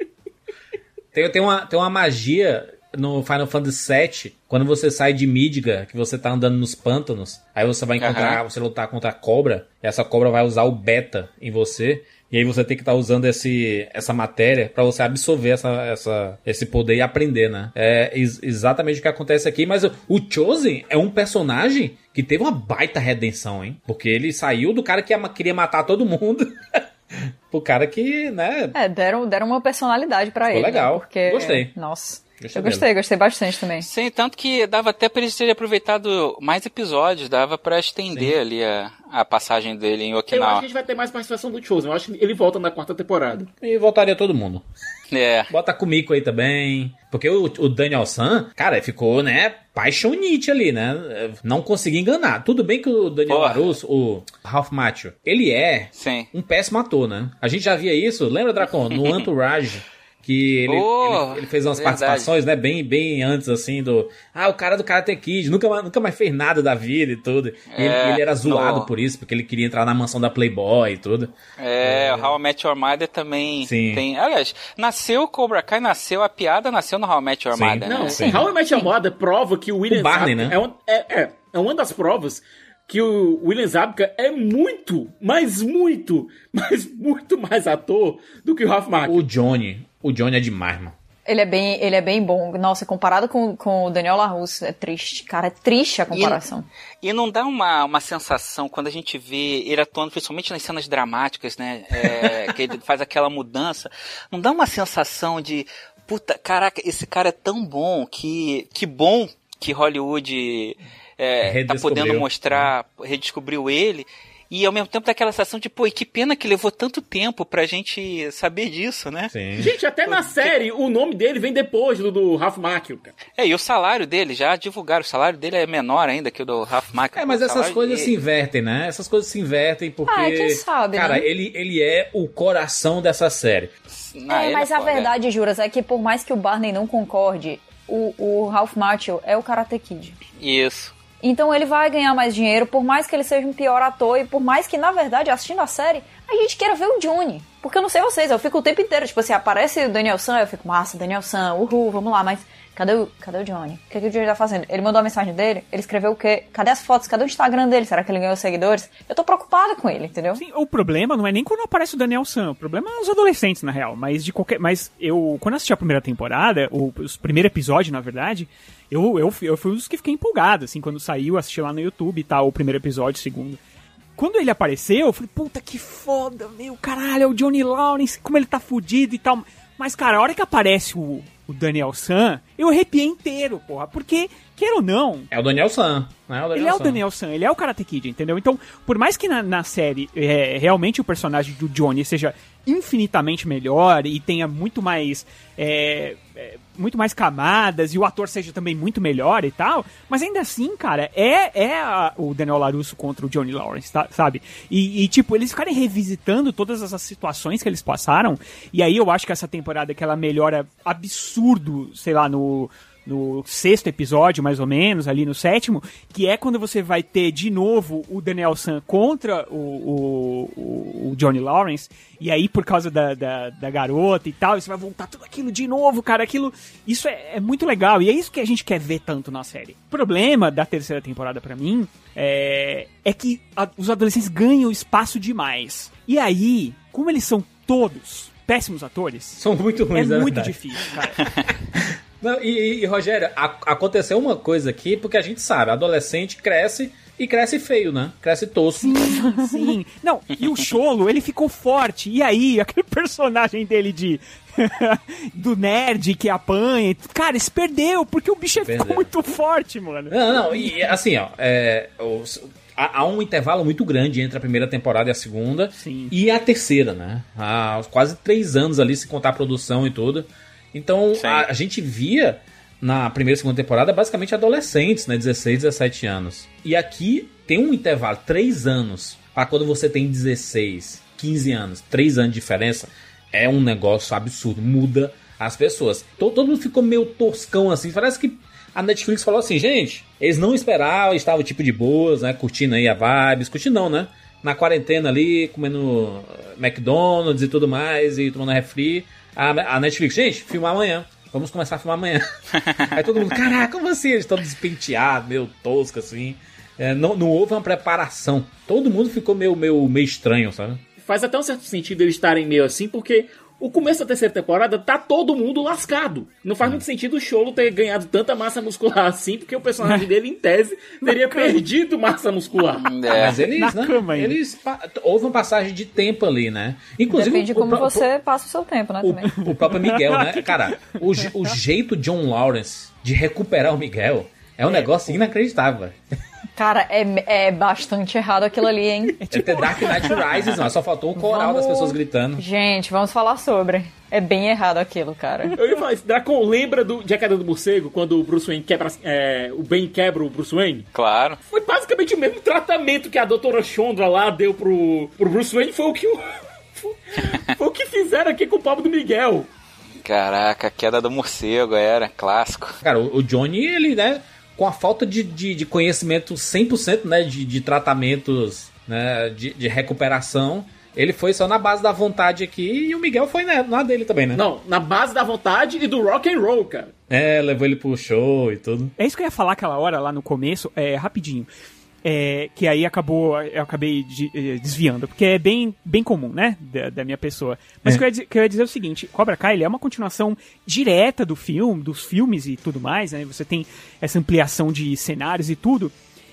[LAUGHS] tem, tem, uma, tem uma magia no Final Fantasy VII, quando você sai de Midgar, que você tá andando nos pântanos, aí você vai encontrar, Aham. você lutar contra a cobra, e essa cobra vai usar o beta em você, e aí você tem que estar usando esse, essa matéria pra você absorver essa, essa, esse poder e aprender, né? É ex- exatamente o que acontece aqui, mas o, o Chosen é um personagem que teve uma baita redenção, hein? Porque ele saiu do cara que ia- queria matar todo mundo [LAUGHS] pro cara que, né, É, deram, deram uma personalidade pra Ficou ele. legal. Né? Porque, Gostei. Nossa. Gostei eu gostei, gostei bastante também. Sim, tanto que dava até pra ele ter aproveitado mais episódios, dava pra estender ali a, a passagem dele em Eu acho Okinawa. que a gente vai ter mais participação do Chosen. Eu acho que ele volta na quarta temporada. E voltaria todo mundo. [LAUGHS] É. Bota Kumiko aí também. Porque o, o Daniel San, cara, ficou, né, paixonite ali, né? Não consegui enganar. Tudo bem que o Daniel Porra. Larusso, o Ralph Macchio, ele é Sim. um péssimo ator, né? A gente já via isso, lembra, Dracon? No [LAUGHS] Entourage. Que ele, Oh, ele, ele fez umas verdade. participações, né? Bem, bem antes, assim, do. Ah, o cara do Karate Kid, nunca, mais- nunca mais fez nada da vida e tudo. E ele, É, ele era zoado no- por isso, porque ele queria entrar na mansão da Playboy e tudo. É, o How I Met Your Mother também Sim. tem. Aliás, nasceu o Cobra Kai, nasceu a piada, nasceu no How I Met Your Sim. Mother, Não, né? sim. How I Met Your Mother prova que o William O Barney, Zabka né? é, um- é, é, é uma das provas que o William Zabka é muito, mas muito, [LAUGHS] mas muito mais ator do que o Ralph Macchio. O Johnny. O Johnny é demais, mano. Ele é bem, ele é bem bom. Nossa, comparado com, com o Daniel LaRusso, é triste. Cara, é triste a comparação. E não dá uma, uma sensação quando a gente vê ele atuando, principalmente nas cenas dramáticas, né? é, [LAUGHS] que ele faz aquela mudança. Não dá uma sensação de, puta, caraca, esse cara é tão bom que, que bom que Hollywood é, tá podendo mostrar, redescobriu ele. E ao mesmo tempo dá aquela sensação de, pô, e que pena que levou tanto tempo pra gente saber disso, né? Sim. Gente, até na série, o nome dele vem depois do, do Ralph Macchio, cara. É, e o salário dele, já divulgaram, o salário dele é menor ainda que o do Ralph Macchio. É, mas essas coisas dele- se invertem, né? Essas coisas se invertem porque. Ah, quem sabe, Cara, né? ele, ele é o coração dessa série. Ah, é, ele mas a foda, verdade, Juras, é que por mais que o Barney não concorde, o, o Ralph Macchio é o Karate Kid. Isso. Então ele vai ganhar mais dinheiro, por mais que ele seja um pior ator e por mais que, na verdade, assistindo a série, a gente queira ver o Johnny. Porque eu não sei vocês, eu fico o tempo inteiro, tipo assim, aparece o Daniel San, eu fico, massa, Daniel San, uhul, vamos lá, mas cadê o, cadê o Johnny? O que, que o Johnny tá fazendo? Ele mandou a mensagem dele, ele escreveu o quê? Cadê as fotos? Cadê o Instagram dele? Será que ele ganhou seguidores? Eu tô preocupada com ele, entendeu? Sim, o problema não é nem quando aparece o Daniel San, o problema é os adolescentes, na real. Mas de qualquer. Mas eu, quando assisti a primeira temporada, o, os primeiro episódio, na verdade, eu, eu, eu fui um dos que fiquei empolgado, assim, quando saiu, assisti lá no YouTube e tal, o primeiro episódio, o segundo. Quando ele apareceu, eu falei, puta que foda, meu, caralho, é o Johnny Lawrence, como ele tá fudido e tal. Mas, cara, a hora que aparece o, o Daniel San, eu arrepiei inteiro, porra, porque, queira ou não, É o Daniel San, né? O Daniel ele é o San. Daniel San, ele é o Karate Kid, entendeu? Então, por mais que na, na série é, realmente o personagem do Johnny seja infinitamente melhor e tenha muito mais é, é, muito mais camadas e o ator seja também muito melhor e tal, mas ainda assim, cara, é, é a- o Daniel LaRusso contra o Johnny Lawrence, tá- sabe? E, e, tipo, eles ficarem revisitando todas essas situações que eles passaram, e aí eu acho que essa temporada que ela melhora absurdo, sei lá, no no sexto episódio, mais ou menos, ali no sétimo, que é quando você vai ter de novo o Daniel San contra o, o, o- Johnny Lawrence, e aí por causa da, da, da garota e tal, você vai voltar tudo aquilo de novo, cara, aquilo, isso é, é muito legal, e é isso que a gente quer ver tanto na série. O problema da terceira temporada pra mim é, é que a- os adolescentes ganham espaço demais. E aí, como eles são todos péssimos atores, São muito ruins, é é muito verdade. difícil, cara. [LAUGHS] Não, e, e- Rogério, a- aconteceu uma coisa aqui, porque a gente sabe, adolescente cresce e cresce feio, né? Cresce tosco. Sim. Não, e o Cholo, ele ficou forte. E aí, [LAUGHS] aquele personagem dele de. [LAUGHS] do nerd que apanha. Cara, se perdeu, porque o bicho ficou Perdeu. muito forte, mano. Não, não, e assim, ó, é, os- há, há um intervalo muito grande entre a primeira temporada e a segunda. E a terceira, né? Há quase três anos ali, se contar a produção e tudo. Então, a, a gente via na primeira e segunda temporada basicamente adolescentes, né? 16, 17 anos. E aqui tem um intervalo, três anos, para quando você tem 16, 15 anos, três anos de diferença, é um negócio absurdo, muda as pessoas. Todo, todo mundo ficou meio toscão assim, parece que a Netflix falou assim, gente, eles não esperavam, estavam tipo de boas, né, curtindo aí a vibes, curtindo não, né, na quarentena ali, comendo eh, McDonald's e tudo mais, e tomando refri, a, a Netflix, gente, filmar amanhã. Vamos começar a filmar amanhã. [LAUGHS] Aí todo mundo, caraca, como assim? Eles estão despenteados, meio tosco assim. É, não, não houve uma preparação. Todo mundo ficou meio, meio, meio estranho, sabe? Faz até um certo sentido eles estarem meio assim, porque o começo da terceira temporada tá todo mundo lascado. Não faz muito sentido o Cholo ter ganhado tanta massa muscular assim, porque o personagem dele, em tese, [LAUGHS] teria perdido massa muscular. [LAUGHS] É. Mas eles, né? Eles pa- houve uma passagem de tempo ali, né? Inclusive Depende de o como pró- você passa o seu tempo, né, também. [LAUGHS] o próprio Miguel, né? Cara, o, o jeito John Lawrence de recuperar o Miguel é um negócio inacreditável. Cara, é, é bastante errado aquilo ali, hein? É The Dark Knight Rises, não. Só faltou o coral Vamos- das pessoas gritando. Gente, vamos falar sobre. É bem errado aquilo, cara. Eu ia falar isso. Dracon, lembra do, de A Queda do Morcego, quando o Bruce Wayne quebra... é, o Ben quebra o Bruce Wayne? Claro. Foi basicamente o mesmo tratamento que a doutora Chondra lá deu pro, pro Bruce Wayne, foi o que o... [LAUGHS] Foi o que fizeram aqui com o pobre do Miguel. Caraca, a queda do morcego era clássico. Cara, o, o Johnny, ele, né, com a falta de, de, de conhecimento 100%, né, de, de tratamentos, né, de, de recuperação, ele foi só na base da vontade aqui e o Miguel foi né, na dele também, né? Não, na base da vontade e do rock and roll, cara. É, levou ele pro show e tudo. É isso que eu ia falar aquela hora lá no começo, é, rapidinho. É, que aí acabou, eu acabei de- eh, desviando, porque é bem, bem comum, né, da, da minha pessoa. Mas É. o que eu, ia dizer, que eu ia dizer é o seguinte, Cobra Kai ele é uma continuação direta do filme, dos filmes e tudo mais, né, você tem essa ampliação de cenários e tudo,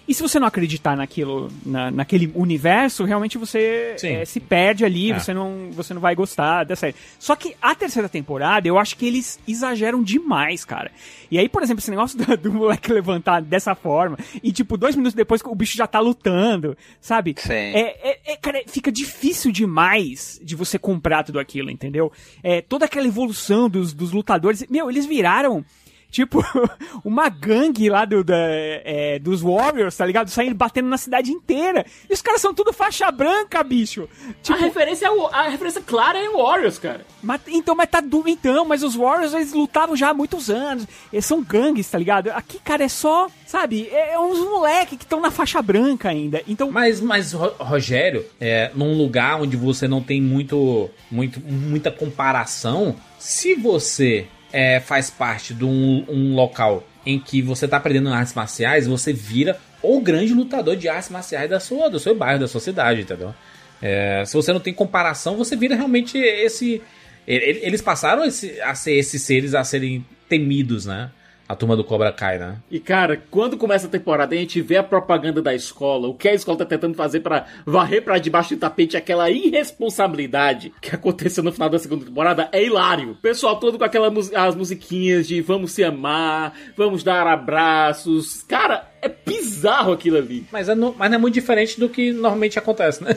e se você não acreditar naquilo, na, naquele universo, realmente você eh, se perde ali, É. você, não, você não vai gostar da série. Só que a terceira temporada, eu acho que eles exageram demais, cara. E aí, por exemplo, esse negócio [LAUGHS] do, do moleque levantar dessa forma, e tipo, dois minutos depois o bicho já tá lutando, sabe? Sim. É, é- é, cara, fica difícil demais de você comprar tudo aquilo, entendeu? É, toda aquela evolução dos, dos lutadores. Meu, eles viraram tipo, [LAUGHS] uma gangue lá do, da, é, dos Warriors, tá ligado? Saindo batendo na cidade inteira. E os caras são tudo faixa branca, bicho. Tipo, A referência, é o- a referência clara é o Warriors, cara. mas, então, mas tá du- então, mas os Warriors eles lutavam já há muitos anos. Eles são gangues, tá ligado? Aqui, cara, é só, sabe, é, é uns moleque que estão na faixa branca ainda. Então, Mas, mas Ro- Rogério, é, num lugar onde você não tem muito, muito, muita comparação, se você é, faz parte de um, um local em que você tá aprendendo artes marciais, você vira o grande lutador de artes marciais da sua, do seu bairro, da sua cidade, entendeu? É, se você não tem comparação, você vira realmente esse. Eles passaram esse- a ser esses seres a serem temidos, né? A turma do Cobra Kai, né? E cara, quando começa a temporada e a gente vê a propaganda da escola, o que a escola tá tentando fazer pra varrer pra debaixo do tapete aquela irresponsabilidade que aconteceu no final da segunda temporada é hilário. O pessoal todo com aquelas mus as musiquinhas de vamos se amar, vamos dar abraços. Cara, é bizarro aquilo ali. Mas, é no- mas não é muito diferente do que normalmente acontece, né?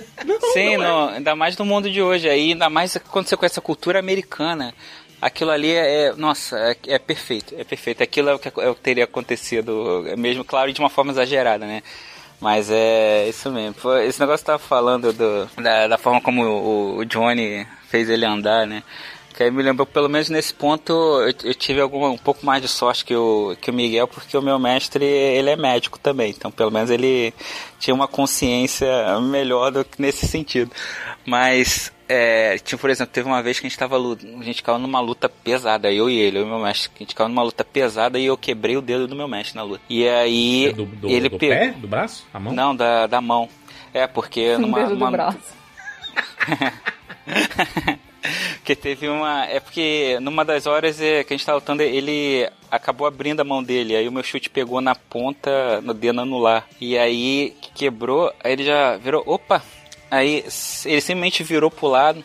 Sim, no- ainda mais no mundo de hoje. Aí, ainda mais quando você conhece a cultura americana. Aquilo ali é, é- nossa, é, é perfeito, é perfeito. Aquilo é o, que, é o que teria acontecido, é mesmo, claro, de uma forma exagerada, né? Mas é isso mesmo. Esse negócio que tava falando do, da, da forma como o, o Johnny fez ele andar, né? Que aí me lembrou, pelo menos nesse ponto, eu, eu tive alguma, um pouco mais de sorte que o, que o Miguel, porque o meu mestre, ele é médico também. Então, pelo menos ele tinha uma consciência melhor do que nesse sentido. Mas, é, tinha, por exemplo, teve uma vez que a gente tava, a gente caiu numa luta pesada, eu e ele, eu e meu mestre. A gente caiu numa luta pesada e eu quebrei o dedo do meu mestre na luta. E aí, Do, do, ele do pe- pé? Do braço? A mão? Não, da, da mão. É, porque [LAUGHS] numa... dedo do uma- braço. [LAUGHS] Porque teve uma. É porque numa das horas é, que a gente tava lutando, ele acabou abrindo a mão dele. Aí o meu chute pegou na ponta, no dedo anular. E aí quebrou, aí ele já virou. Opa! Aí ele simplesmente virou pro lado,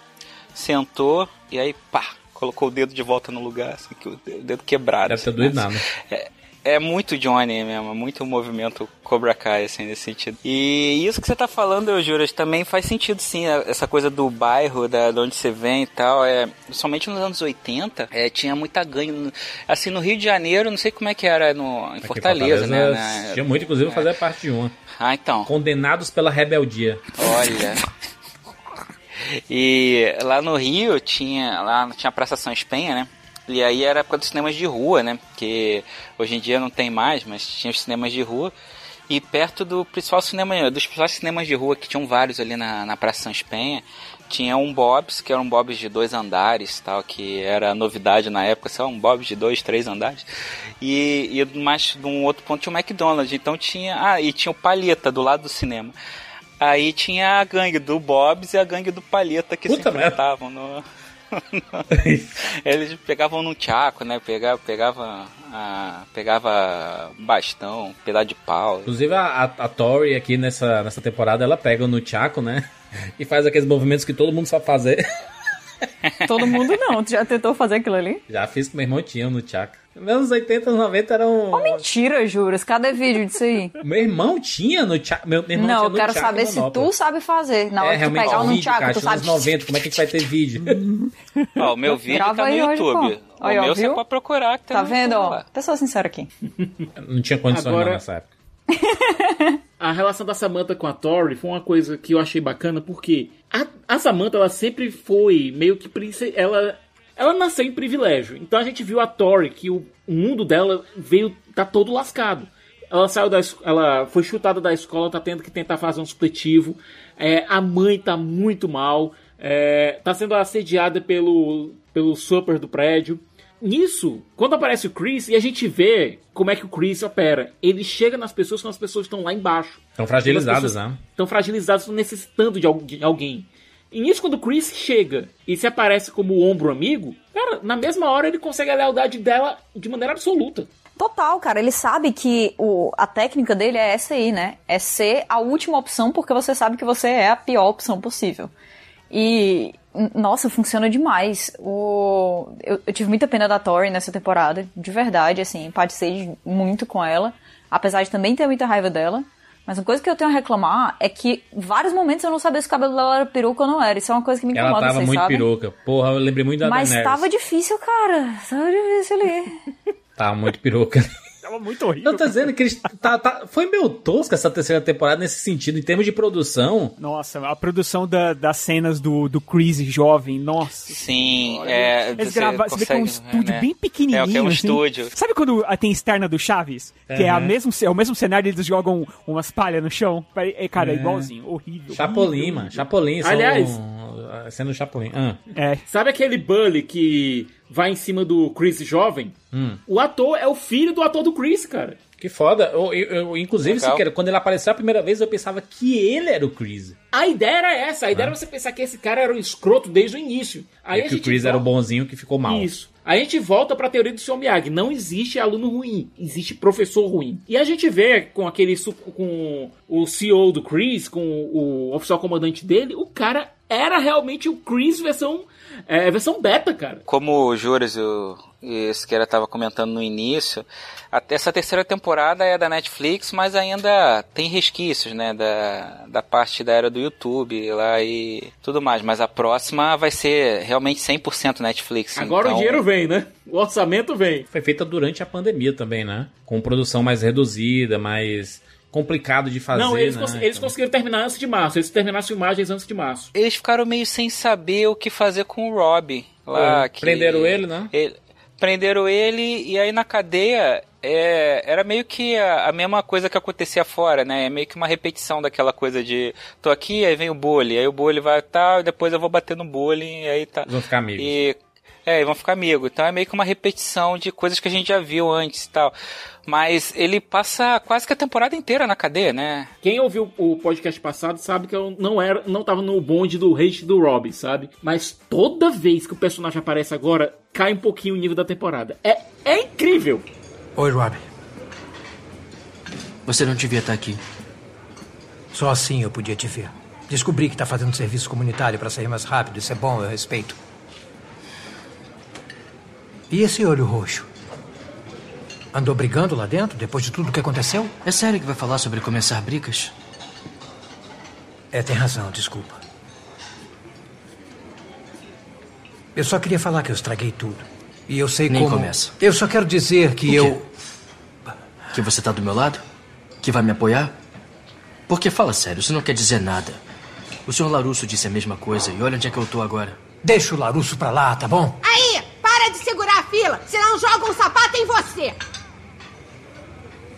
sentou e aí pá! Colocou o dedo de volta no lugar, assim, que o de- o dedo quebrado. Deve ter assim, doído nossa. nada. É, é muito Johnny mesmo, muito movimento Cobra Kai, assim, nesse sentido. E isso que você tá falando, eu juro, também faz sentido, sim, essa coisa do bairro, da, de onde você vem e tal. É, somente nos anos 80, é, tinha muita ganho. Assim, no Rio de Janeiro, não sei como é que era no, em Aqui em Fortaleza, né? Tinha muito, inclusive, fazer parte de uma. Ah, então. Condenados pela rebeldia. Olha. E lá no Rio tinha lá tinha a Praça São Espenha, né? E aí era a época dos cinemas de rua, né? Que hoje em dia não tem mais, mas tinha os cinemas de rua. E perto do principal cinema, dos principais cinemas de rua, que tinham vários ali na, na Praça São Espenha, tinha um Bob's, que era um Bob's de dois andares, tal, que era novidade na época, só um Bob's de dois, três andares. E, e mais de um outro ponto tinha o McDonald's, então tinha, ah, e tinha o Palheta do lado do cinema. Aí tinha a gangue do Bob's e a gangue do Palheta que se Puta merda. enfrentavam no... [LAUGHS] Eles pegavam num tchaco, né? Pegava, pegava, ah, pegava bastão, pedaço de pau. Inclusive, a, a, a Tori aqui nessa, nessa temporada, ela pega no Chaco, né? E faz aqueles movimentos que todo mundo sabe fazer. Todo mundo não. Tu já tentou fazer aquilo ali? Já fiz com meu irmão tinha no. Nos anos 80, 90 eram. Oh, mentira, juras. Cadê vídeo disso aí? Meu irmão tinha no Chaco. Meu, meu irmão Não, tinha eu no quero saber se tu sabe fazer. Na É, hora de tu realmente, pegar tchaco, cara, tu sabe. 90, como é que a gente vai ter vídeo? Ó, o meu vídeo Grava tá no hoje, YouTube. pô. o Aí, ó, meu você viu? pode procurar que tá, Tá no vendo. Pessoa sincera aqui. Não tinha condições Agora- não nessa época. [LAUGHS] A relação da Samantha com a Tori foi uma coisa que eu achei bacana, porque a, a Samantha, ela sempre foi meio que prince... ela ela nasceu em privilégio. Então a gente viu a Tori que o, o mundo dela veio tá todo lascado. Ela saiu da ela foi chutada da escola, tá tendo que tentar fazer um supletivo. É, a mãe tá muito mal, é, tá sendo assediada pelo pelo super do prédio. Nisso, quando aparece o Chris e a gente vê como é que o Chris opera, ele chega nas pessoas quando as pessoas estão lá embaixo. Estão fragilizadas, né? Estão fragilizadas, estão necessitando de al- de alguém. E nisso, quando o Chris chega e se aparece como o ombro amigo, cara, na mesma hora ele consegue a lealdade dela de maneira absoluta. Total, cara. Ele sabe que o, a técnica dele é essa aí, né? É ser a última opção porque você sabe que você é a pior opção possível. E, nossa, funciona demais. O, eu, eu tive muita pena da Tori nessa temporada, de verdade, assim, empatizei muito com ela, apesar de também ter muita raiva dela. Mas uma coisa que eu tenho a reclamar é que vários momentos eu não sabia se o cabelo dela era peruca ou não era. Isso é uma coisa que me Ela incomoda, tava vocês muito sabem. peruca. Porra, eu lembrei muito da Mas Daenerys. tava difícil, cara. Tava difícil ali. [LAUGHS] Tá muito peruca. Tava muito horrível. Eu tô dizendo que eles. Tá, tá, foi meio tosca essa terceira temporada nesse sentido, em termos de produção. Nossa, a produção da- das cenas do, do Chris jovem, nossa. Sim, é. Eles você gravaram, você vê que é um estúdio né? bem pequenininho. É, que é um assim. estúdio. Sabe quando tem externa do Chaves? Que é, a mesmo, é o mesmo cenário eles jogam umas palhas no chão? É, Cara, é É. igualzinho, horrível. Chapolin, horrível. mano. Chapolin. são- Aliás- Sendo Chapolin. Ah. É. Sabe aquele Bully que vai em cima do Chris jovem? Hum. O ator é o filho do ator do Chris, cara. Que foda. Eu, eu- eu- inclusive, Legal. Siqueira, quando ele apareceu a primeira vez, eu pensava que ele era o Chris. A ideia era essa. A ideia era você pensar que esse cara era um escroto desde o início. Aí e a que o Chris era o volta- bonzinho que ficou mal. Isso. Aí a gente volta pra teoria do Sr. Miyagi. Não existe aluno ruim, existe professor ruim. E a gente vê com aquele com o CEO do Chris, com o oficial comandante dele, o cara era realmente o Chris versão é, versão beta, cara. Como o Juras e o e esse que tava comentando no início, até essa terceira temporada é da Netflix, mas ainda tem resquícios, né, da, da parte da era do YouTube lá e tudo mais. Mas a próxima vai ser realmente 100% Netflix. Agora então... o dinheiro vem, né? O orçamento vem. Foi feita durante a pandemia também, né? Com produção mais reduzida, mais complicado de fazer. não, eles, né? cons- eles conseguiram terminar antes de março. Eles terminaram as filmagens antes de março. Eles ficaram meio sem saber o que fazer com o Rob. Lá, É, que prenderam ele, né? ele- prenderam ele e aí na cadeia é, era meio que a, a mesma coisa que acontecia fora, né? É meio que uma repetição daquela coisa de tô aqui, aí vem o bully, aí o bully vai tal, e depois eu vou bater no bullying, e aí tá. Vão ficar amigos. E, é, e vão ficar amigos. Então é meio que uma repetição de coisas que a gente já viu antes e tal. Mas ele passa quase que a temporada inteira na cadeia, né? Quem ouviu o podcast passado sabe que eu não era, não tava no bonde do hate do Rob, sabe? Mas toda vez que o personagem aparece agora, cai um pouquinho o nível da temporada. É, é incrível. Oi, Rob. Você não devia estar aqui. Só assim eu podia te ver. Descobri que tá fazendo serviço comunitário para sair mais rápido. Isso é bom, eu respeito. E esse olho roxo? Andou brigando lá dentro depois de tudo que aconteceu? É sério que vai falar sobre começar brigas? É, tem razão, desculpa. Eu só queria falar que eu estraguei tudo. E eu sei Nem como... começa. Eu só quero dizer que O quê? eu... Que você tá do meu lado? Que vai me apoiar? Porque fala sério, isso não quer dizer nada. O senhor Larusso disse a mesma coisa e olha onde é que eu tô agora. Deixa o Larusso pra lá, tá bom? Aí, para de segurar fila, senão joga um sapato em você.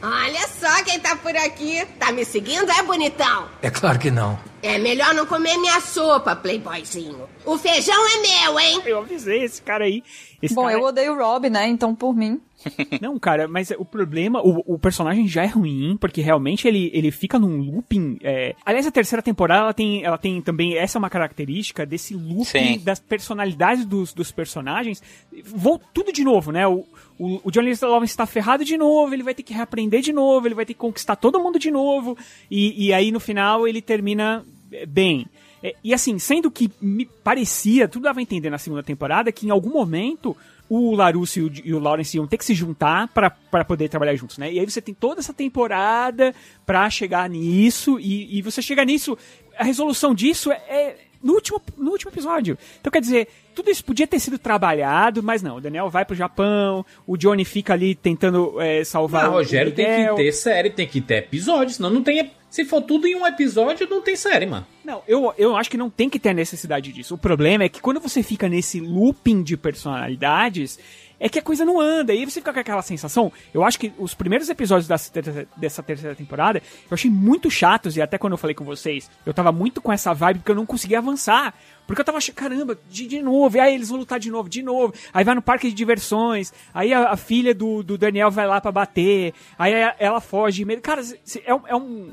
Olha só quem tá por aqui. Tá me seguindo, é bonitão? É claro que não. É melhor não comer minha sopa, playboyzinho. O feijão é meu, hein? Eu avisei esse cara aí. Esse Bom, cara- eu odeio o Rob, né? Então, por mim. [LAUGHS] Não, cara, mas o problema, o, o personagem já é ruim, porque realmente ele, ele fica num looping. é, Aliás, a terceira temporada ela tem, ela tem também. Essa é uma característica desse looping Sim. das personalidades dos, dos personagens. Vou tudo de novo, né? O, o, o Johnny Lawrence está ferrado de novo, ele vai ter que reaprender de novo, ele vai ter que conquistar todo mundo de novo. E, e aí no final ele termina é, bem. É, E assim, sendo que me parecia, tudo dava a entender na segunda temporada, que em algum momento o Larusso e o, e o Lawrence iam ter que se juntar pra pra poder trabalhar juntos, né? E aí você tem toda essa temporada pra chegar nisso, e, e você chega nisso, a resolução disso é, é no, último, no último episódio. Então quer dizer, tudo isso podia ter sido trabalhado, mas não, o Daniel vai pro Japão, o Johnny fica ali tentando é, salvar Mas, o Rogério, tem que ter série, tem que ter episódio, senão não tem. Se for tudo em um episódio, não tem série, mano. Não, eu, eu acho que não tem que ter necessidade disso. O problema é que quando você fica nesse looping de personalidades, é que a coisa não anda. E aí você fica com aquela sensação. Eu acho que os primeiros episódios dessa, ter- dessa terceira temporada eu achei muito chatos. E até quando eu falei com vocês, eu tava muito com essa vibe porque eu não conseguia avançar. Porque eu tava achando, caramba, de, de novo, e aí eles vão lutar de novo, de novo. Aí vai no parque de diversões, aí a, a filha do, do Daniel vai lá pra bater, aí ela foge. Cara, se- é um- é um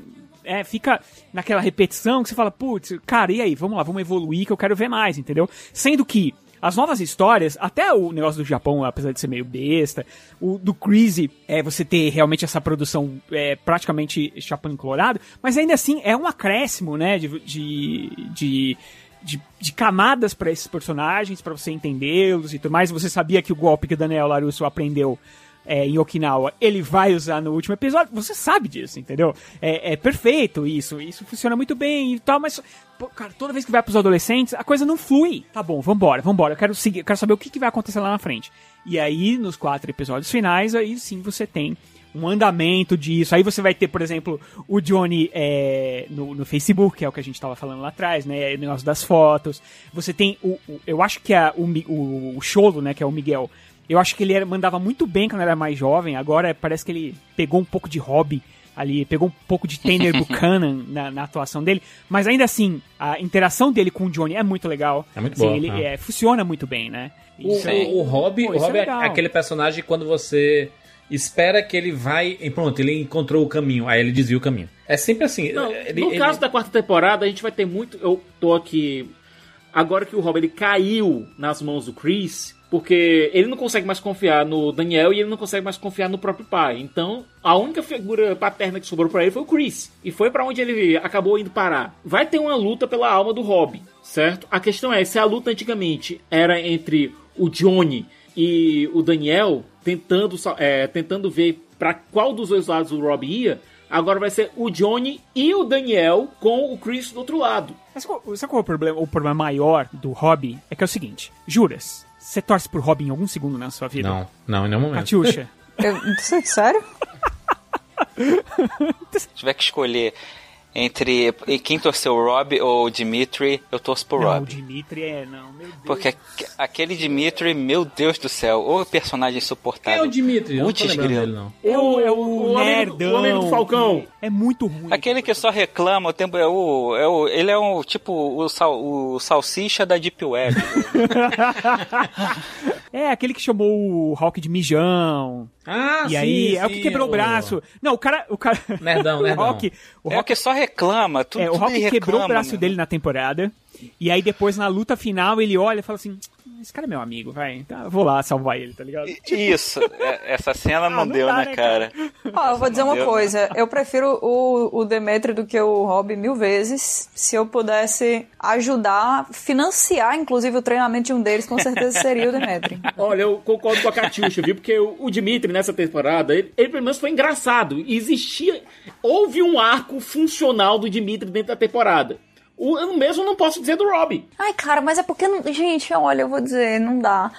é, fica naquela repetição que você fala, putz, cara, e aí, vamos lá, vamos evoluir que eu quero ver mais, entendeu? Sendo que as novas histórias, até o negócio do Japão, apesar de ser meio besta, o do Crazy, é você ter realmente essa produção é, praticamente chapando colorado, mas ainda assim é um acréscimo, né, de, de, de, de, de camadas pra esses personagens, pra você entendê-los e tudo mais. Você sabia que o golpe que o Daniel Larusso aprendeu é, em Okinawa, ele vai usar no último episódio. Você sabe disso, entendeu? É, é perfeito isso, isso funciona muito bem e tal, mas pô, cara, toda vez que vai pros adolescentes, a coisa não flui. Tá bom, vambora, vambora. Eu quero seguir, eu quero saber o que, que vai acontecer lá na frente. E aí, nos quatro episódios finais, aí sim você tem um andamento disso. Aí você vai ter, por exemplo, o Johnny é, no, no Facebook, que é o que a gente tava falando lá atrás, né? O negócio das fotos. Você tem o. o- eu acho que a, o, o, o Cholo, né? Que é o Miguel. Eu acho que ele era- mandava muito bem quando era mais jovem. Agora parece que ele pegou um pouco de hobby ali, pegou um pouco de Tanner Buchanan [LAUGHS] na, na atuação dele. Mas ainda assim, a interação dele com o Johnny é muito legal. É muito Assim, boa, Ele é. é, funciona muito bem, né? O, o, o Rob, Pô, o Rob é é, aquele personagem quando você espera que ele vai. E pronto, ele encontrou o caminho. Aí ele desvia o caminho. É sempre assim. Não, ele- no ele- caso da quarta temporada, a gente vai ter muito. Eu tô aqui. Agora que o Rob ele caiu nas mãos do Chris, porque ele não consegue mais confiar no Daniel e ele não consegue mais confiar no próprio pai. Então, a única figura paterna que sobrou pra ele foi o Chris. E foi pra onde ele acabou indo parar. Vai ter uma luta pela alma do Rob, certo? A questão é: se a luta antigamente era entre o Johnny e o Daniel, tentando, é, tentando ver pra qual dos dois lados o Rob ia. Agora vai ser o Johnny e o Daniel com o Chris do outro lado. Mas sabe qual é o problema? O problema maior do Hobby é que é o seguinte: juras, você torce por Hobby em algum segundo na sua vida? Não, não, em nenhum momento. Catiuxa. Eu, sério? [LAUGHS] Se tiver que escolher entre quem torceu o Rob ou o Dimitri, eu torço pro Não, o Rob. Dimitri é. Não, meu Deus. Porque aque- aquele Dimitri, meu Deus do céu, o personagem insuportável. Quem é o Dimitri? Eu não tô Putz, lembrando grilo. dele, não. É o, é o, o nerdão. o amigo do Falcão. É muito ruim. Aquele que só reclama o tempo é o, é o ele é um tipo o, sal, o salsicha da Deep Web. [LAUGHS] É, aquele que chamou o Hulk de mijão. Ah, e sim, aí, é o sim, que quebrou o o- braço. Não, o cara. O cara Nerdão, [LAUGHS] o nerdão. Hulk, o é o Hulk que só reclama, tudo, É, o Rock ele quebrou reclama, o braço dele na temporada. E aí depois, na luta final, ele olha e fala assim: esse cara é meu amigo, vai. Eu vou lá salvar ele, tá ligado? Isso, é- essa cena não, Ah, não deu, dá, né, né, cara? [LAUGHS] Ó, eu vou dizer uma Deu, coisa. Eu prefiro o, o Demetri do que o Rob mil vezes. Se eu pudesse ajudar, financiar, inclusive, o treinamento de um deles, com certeza seria o Demetri. [LAUGHS] Olha, eu concordo com a Katiusha, viu? Porque o, o Dimitri, nessa temporada, ele, ele pelo menos foi engraçado. Existia. Houve um arco funcional do Dimitri dentro da temporada. Eu mesmo não posso dizer do Rob. Ai, cara, mas é porque, não- gente, olha, eu vou dizer, não dá.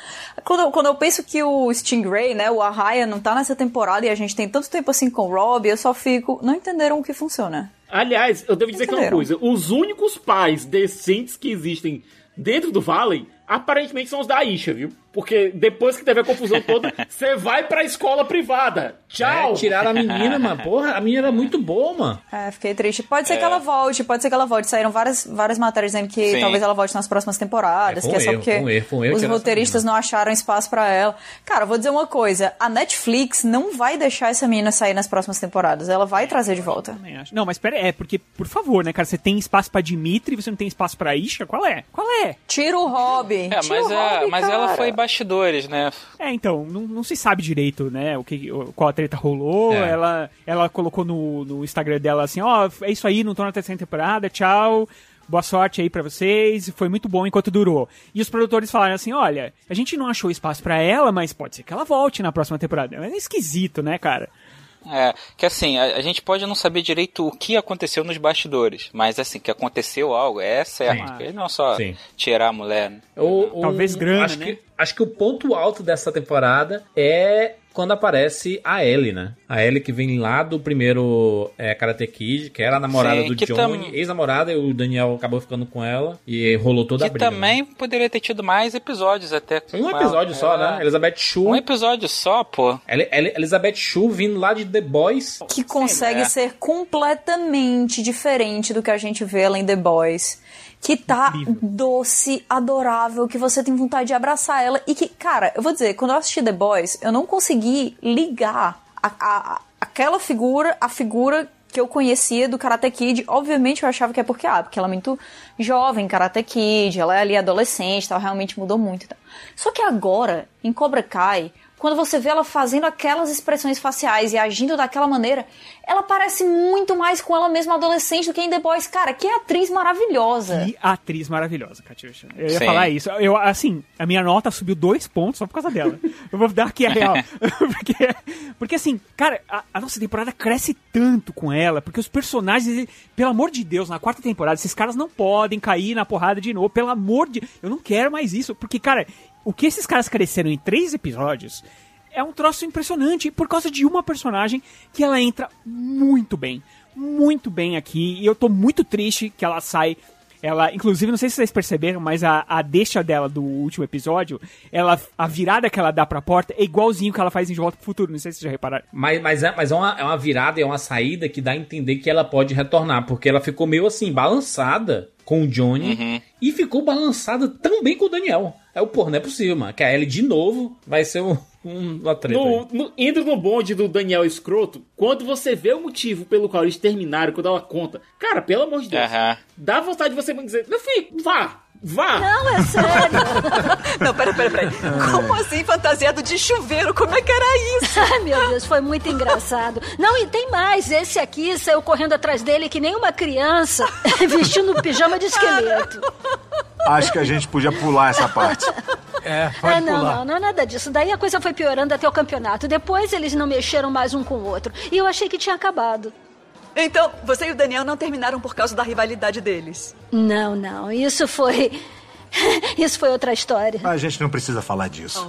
Quando, eu- quando eu penso que o Stingray, né, o Arraia, não tá nessa temporada e a gente tem tanto tempo assim com o Rob, eu só fico. Não entenderam o que funciona. Aliás, eu devo dizer que é uma coisa: os únicos pais decentes que existem dentro do Valley, aparentemente são os da Isha, viu? Porque depois que teve a confusão toda, [LAUGHS] você vai pra escola privada. Tchau! É, tiraram a menina, mano. Porra, a menina era muito boa, mano. É, fiquei triste. Pode ser É. que ela volte, pode ser que ela volte. Saíram várias, várias matérias dizendo que Sim. talvez ela volte nas próximas temporadas, É, que é só erro, porque foi um erro, foi um erro os roteiristas não acharam espaço pra ela. Cara, eu vou dizer uma coisa: a Netflix não vai deixar essa menina sair nas próximas temporadas. Ela vai trazer de volta. Também acho. Não, mas pera, é, porque, por favor, né, cara, você tem espaço pra Dimitri e você não tem espaço pra Isha? Qual é? Qual é? Tira o Rob. É, Tira mas, o a- Rob, mas ela cara. foi bastidores, né? É, então, não, não se sabe direito, né, o que, o- qual a treta rolou. É. Ela, ela colocou no, no Instagram dela assim, ó, é isso aí, não tô na terceira temporada, tchau. Boa sorte aí pra vocês, foi muito bom enquanto durou. E os produtores falaram assim: olha, a gente não achou espaço pra ela, mas pode ser que ela volte na próxima temporada. É esquisito, né, cara? É, que assim, a, a gente pode não saber direito o que aconteceu nos bastidores, mas assim, que aconteceu algo, é certo. Sim. Porque não só Sim. tirar a mulher. né? O- o- Talvez grana, acho né? Que, acho que o ponto alto dessa temporada é quando aparece a Ellie, né? A Ellie que vem lá do primeiro é, Karate Kid, que era a namorada Sim, do Johnny, tam- ex-namorada, e o Daniel acabou ficando com ela e rolou toda a Que briga. né? também poderia ter tido mais episódios até. Foi um episódio só, né? Elizabeth Shue. Um episódio só, pô. Ele- ele- Elizabeth Shue vindo lá de The Boys. que consegue é. ser completamente diferente do que a gente vê ela em The Boys. Que tá doce, adorável, que você tem vontade de abraçar ela. E que, cara, eu vou dizer, quando eu assisti The Boys, eu não consegui ligar a, a- aquela figura, a figura que eu conhecia do Karate Kid. Obviamente eu achava que é porque, ah, porque ela é muito jovem, Karate Kid, ela é ali adolescente, tal, realmente mudou muito. tal. Só que agora, em Cobra Kai, quando você vê ela fazendo aquelas expressões faciais e agindo daquela maneira, ela parece muito mais com ela mesma adolescente do que em The Boys. Cara, que atriz maravilhosa. Que atriz maravilhosa, Catiuxa. Eu ia Sim. falar isso. Eu, assim, a minha nota subiu dois pontos só por causa dela. Eu vou dar aqui a real. [LAUGHS] porque, porque, assim, cara, a, a nossa temporada cresce tanto com ela, porque os personagens, pelo amor de Deus, na quarta temporada, esses caras não podem cair na porrada de novo. Pelo amor de. Eu não quero mais isso. Porque, cara, o que esses caras cresceram em três episódios é um troço impressionante por causa de uma personagem que ela entra muito bem, muito bem aqui. E eu tô muito triste que ela sai. Ela, inclusive, não sei se vocês perceberam, mas a, a deixa dela do último episódio, ela, a virada que ela dá pra porta é igualzinho que ela faz em De Volta pro Futuro. Não sei se vocês já repararam. Mas, mas, é, mas é, uma, é uma virada é uma saída que dá a entender que ela pode retornar, porque ela ficou meio assim, balançada com o Johnny e ficou balançada também com o Daniel. É o porra, não é possível, mano. Que a Ellie de novo vai ser um, um, uma treta. No, no, indo no bonde do Daniel Escroto, quando você vê o motivo pelo qual eles terminaram, quando ela conta, cara, pelo amor de Deus, dá vontade de você dizer, meu filho, vá, vá. Não, é sério. [LAUGHS] Não, pera, pera, pera. Como assim fantasiado de chuveiro? Como é que era isso? Ai, meu Deus, foi muito engraçado. Não, e tem mais. Esse aqui saiu correndo atrás dele que nem uma criança, [LAUGHS] vestindo um pijama de esqueleto. Acho que a gente podia pular essa parte. É, ah, não, não, não é nada disso. Daí a coisa foi piorando até o campeonato. Depois eles não mexeram mais um com o outro. E eu achei que tinha acabado. Então, você e o Daniel não terminaram por causa da rivalidade deles. Não, não. Isso foi. [LAUGHS] Isso foi outra história. A gente não precisa falar disso.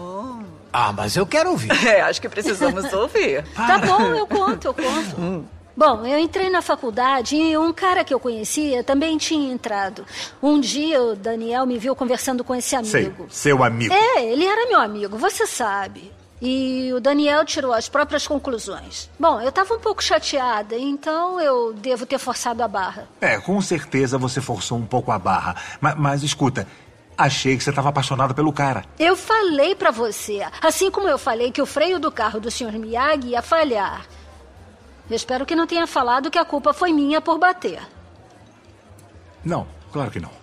Ah, mas eu quero ouvir. [LAUGHS] É, acho que precisamos [LAUGHS] ouvir. Tá bom, eu conto, eu conto. Bom, eu entrei na faculdade e um cara que eu conhecia também tinha entrado. Um dia o Daniel me viu conversando com esse Sei, amigo. seu amigo. É, ele era meu amigo, você sabe. E o Daniel tirou as próprias conclusões. Bom, eu tava um pouco chateada, então eu devo ter forçado a barra. É, com certeza você forçou um pouco a barra. Ma- Mas, escuta, achei que você estava apaixonado pelo cara. Eu falei pra você, assim como eu falei que o freio do carro do Sr. Miyagi ia falhar. Eu espero que não tenha falado que a culpa foi minha por bater. Não, claro que não.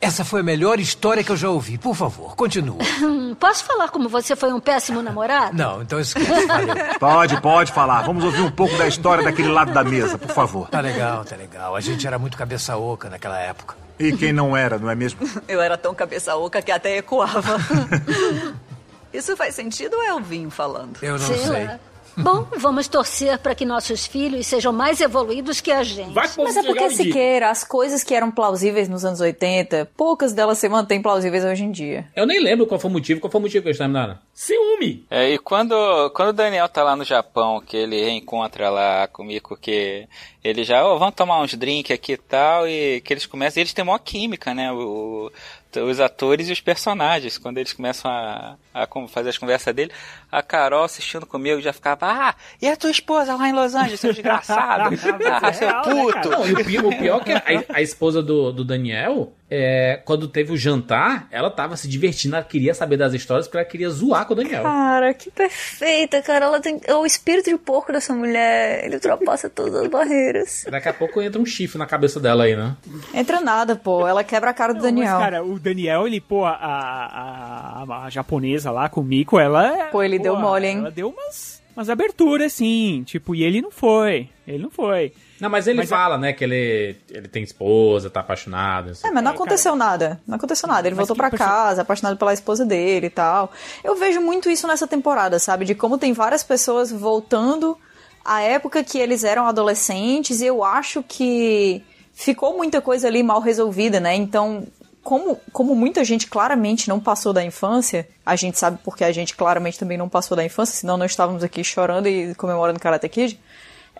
Essa foi a melhor história que eu já ouvi. Por favor, continua. Hum, Posso falar como você foi um péssimo namorado? Não, então esquece. Valeu. Pode, pode falar. Vamos ouvir um pouco da história daquele lado da mesa, por favor. Tá legal, tá legal. A gente era muito cabeça oca naquela época. E quem não era, não é mesmo? [LAUGHS] Eu era tão cabeça oca que até ecoava. [LAUGHS] Isso faz sentido ou é o vinho falando? Eu Sei lá. Bom, vamos torcer para que nossos filhos sejam mais evoluídos que a gente. Mas é porque, Siqueira, as coisas que eram plausíveis nos anos 80, poucas delas se mantêm plausíveis hoje em dia. Eu nem lembro qual foi o motivo. Qual foi o motivo que eles terminaram? Ciúme! É, e quando, quando o Daniel tá lá no Japão, que ele reencontra lá com o Miko, que ele já, ó, vamos tomar uns drinks aqui e tal, e que eles começam, e eles têm maior química, né, o, os atores e os personagens, quando eles começam a, a fazer as conversas dele, a Carol assistindo comigo já ficava, ah, e a tua esposa lá em Los Angeles, seu desgraçado, [LAUGHS] ah, seu puto. Não, e o pior, o pior é que a, a esposa do, do Daniel, é, quando teve o jantar, ela tava se divertindo, ela queria saber das histórias porque ela queria zoar com o Daniel. Cara, que perfeita, cara. Ela tem o espírito de porco dessa mulher. Ele ultrapassa todas as barreiras. Daqui a pouco entra um chifre na cabeça dela aí, né? Entra nada, pô. Ela quebra a cara do Não, Daniel. Mas, cara, o Daniel, ele, pô, a, a, a- a japonesa lá com o Miko, ela. Pô, ele deu mole, hein? Ela deu umas, umas aberturas, assim. Tipo, e ele não foi. Ele não foi. Não, mas ele fala, né, que ele, ele tem esposa, tá apaixonado. É, mas não aconteceu nada. Não aconteceu nada. Ele Mas voltou pessoa- casa, apaixonado pela esposa dele e tal. Eu vejo muito isso nessa temporada, sabe? De como tem várias pessoas voltando à época que eles eram adolescentes. E eu acho que ficou muita coisa ali mal resolvida, né? Então, como, como muita gente claramente não passou da infância, a gente sabe porque a gente claramente também não passou da infância, senão não estávamos aqui chorando e comemorando Karate Kid.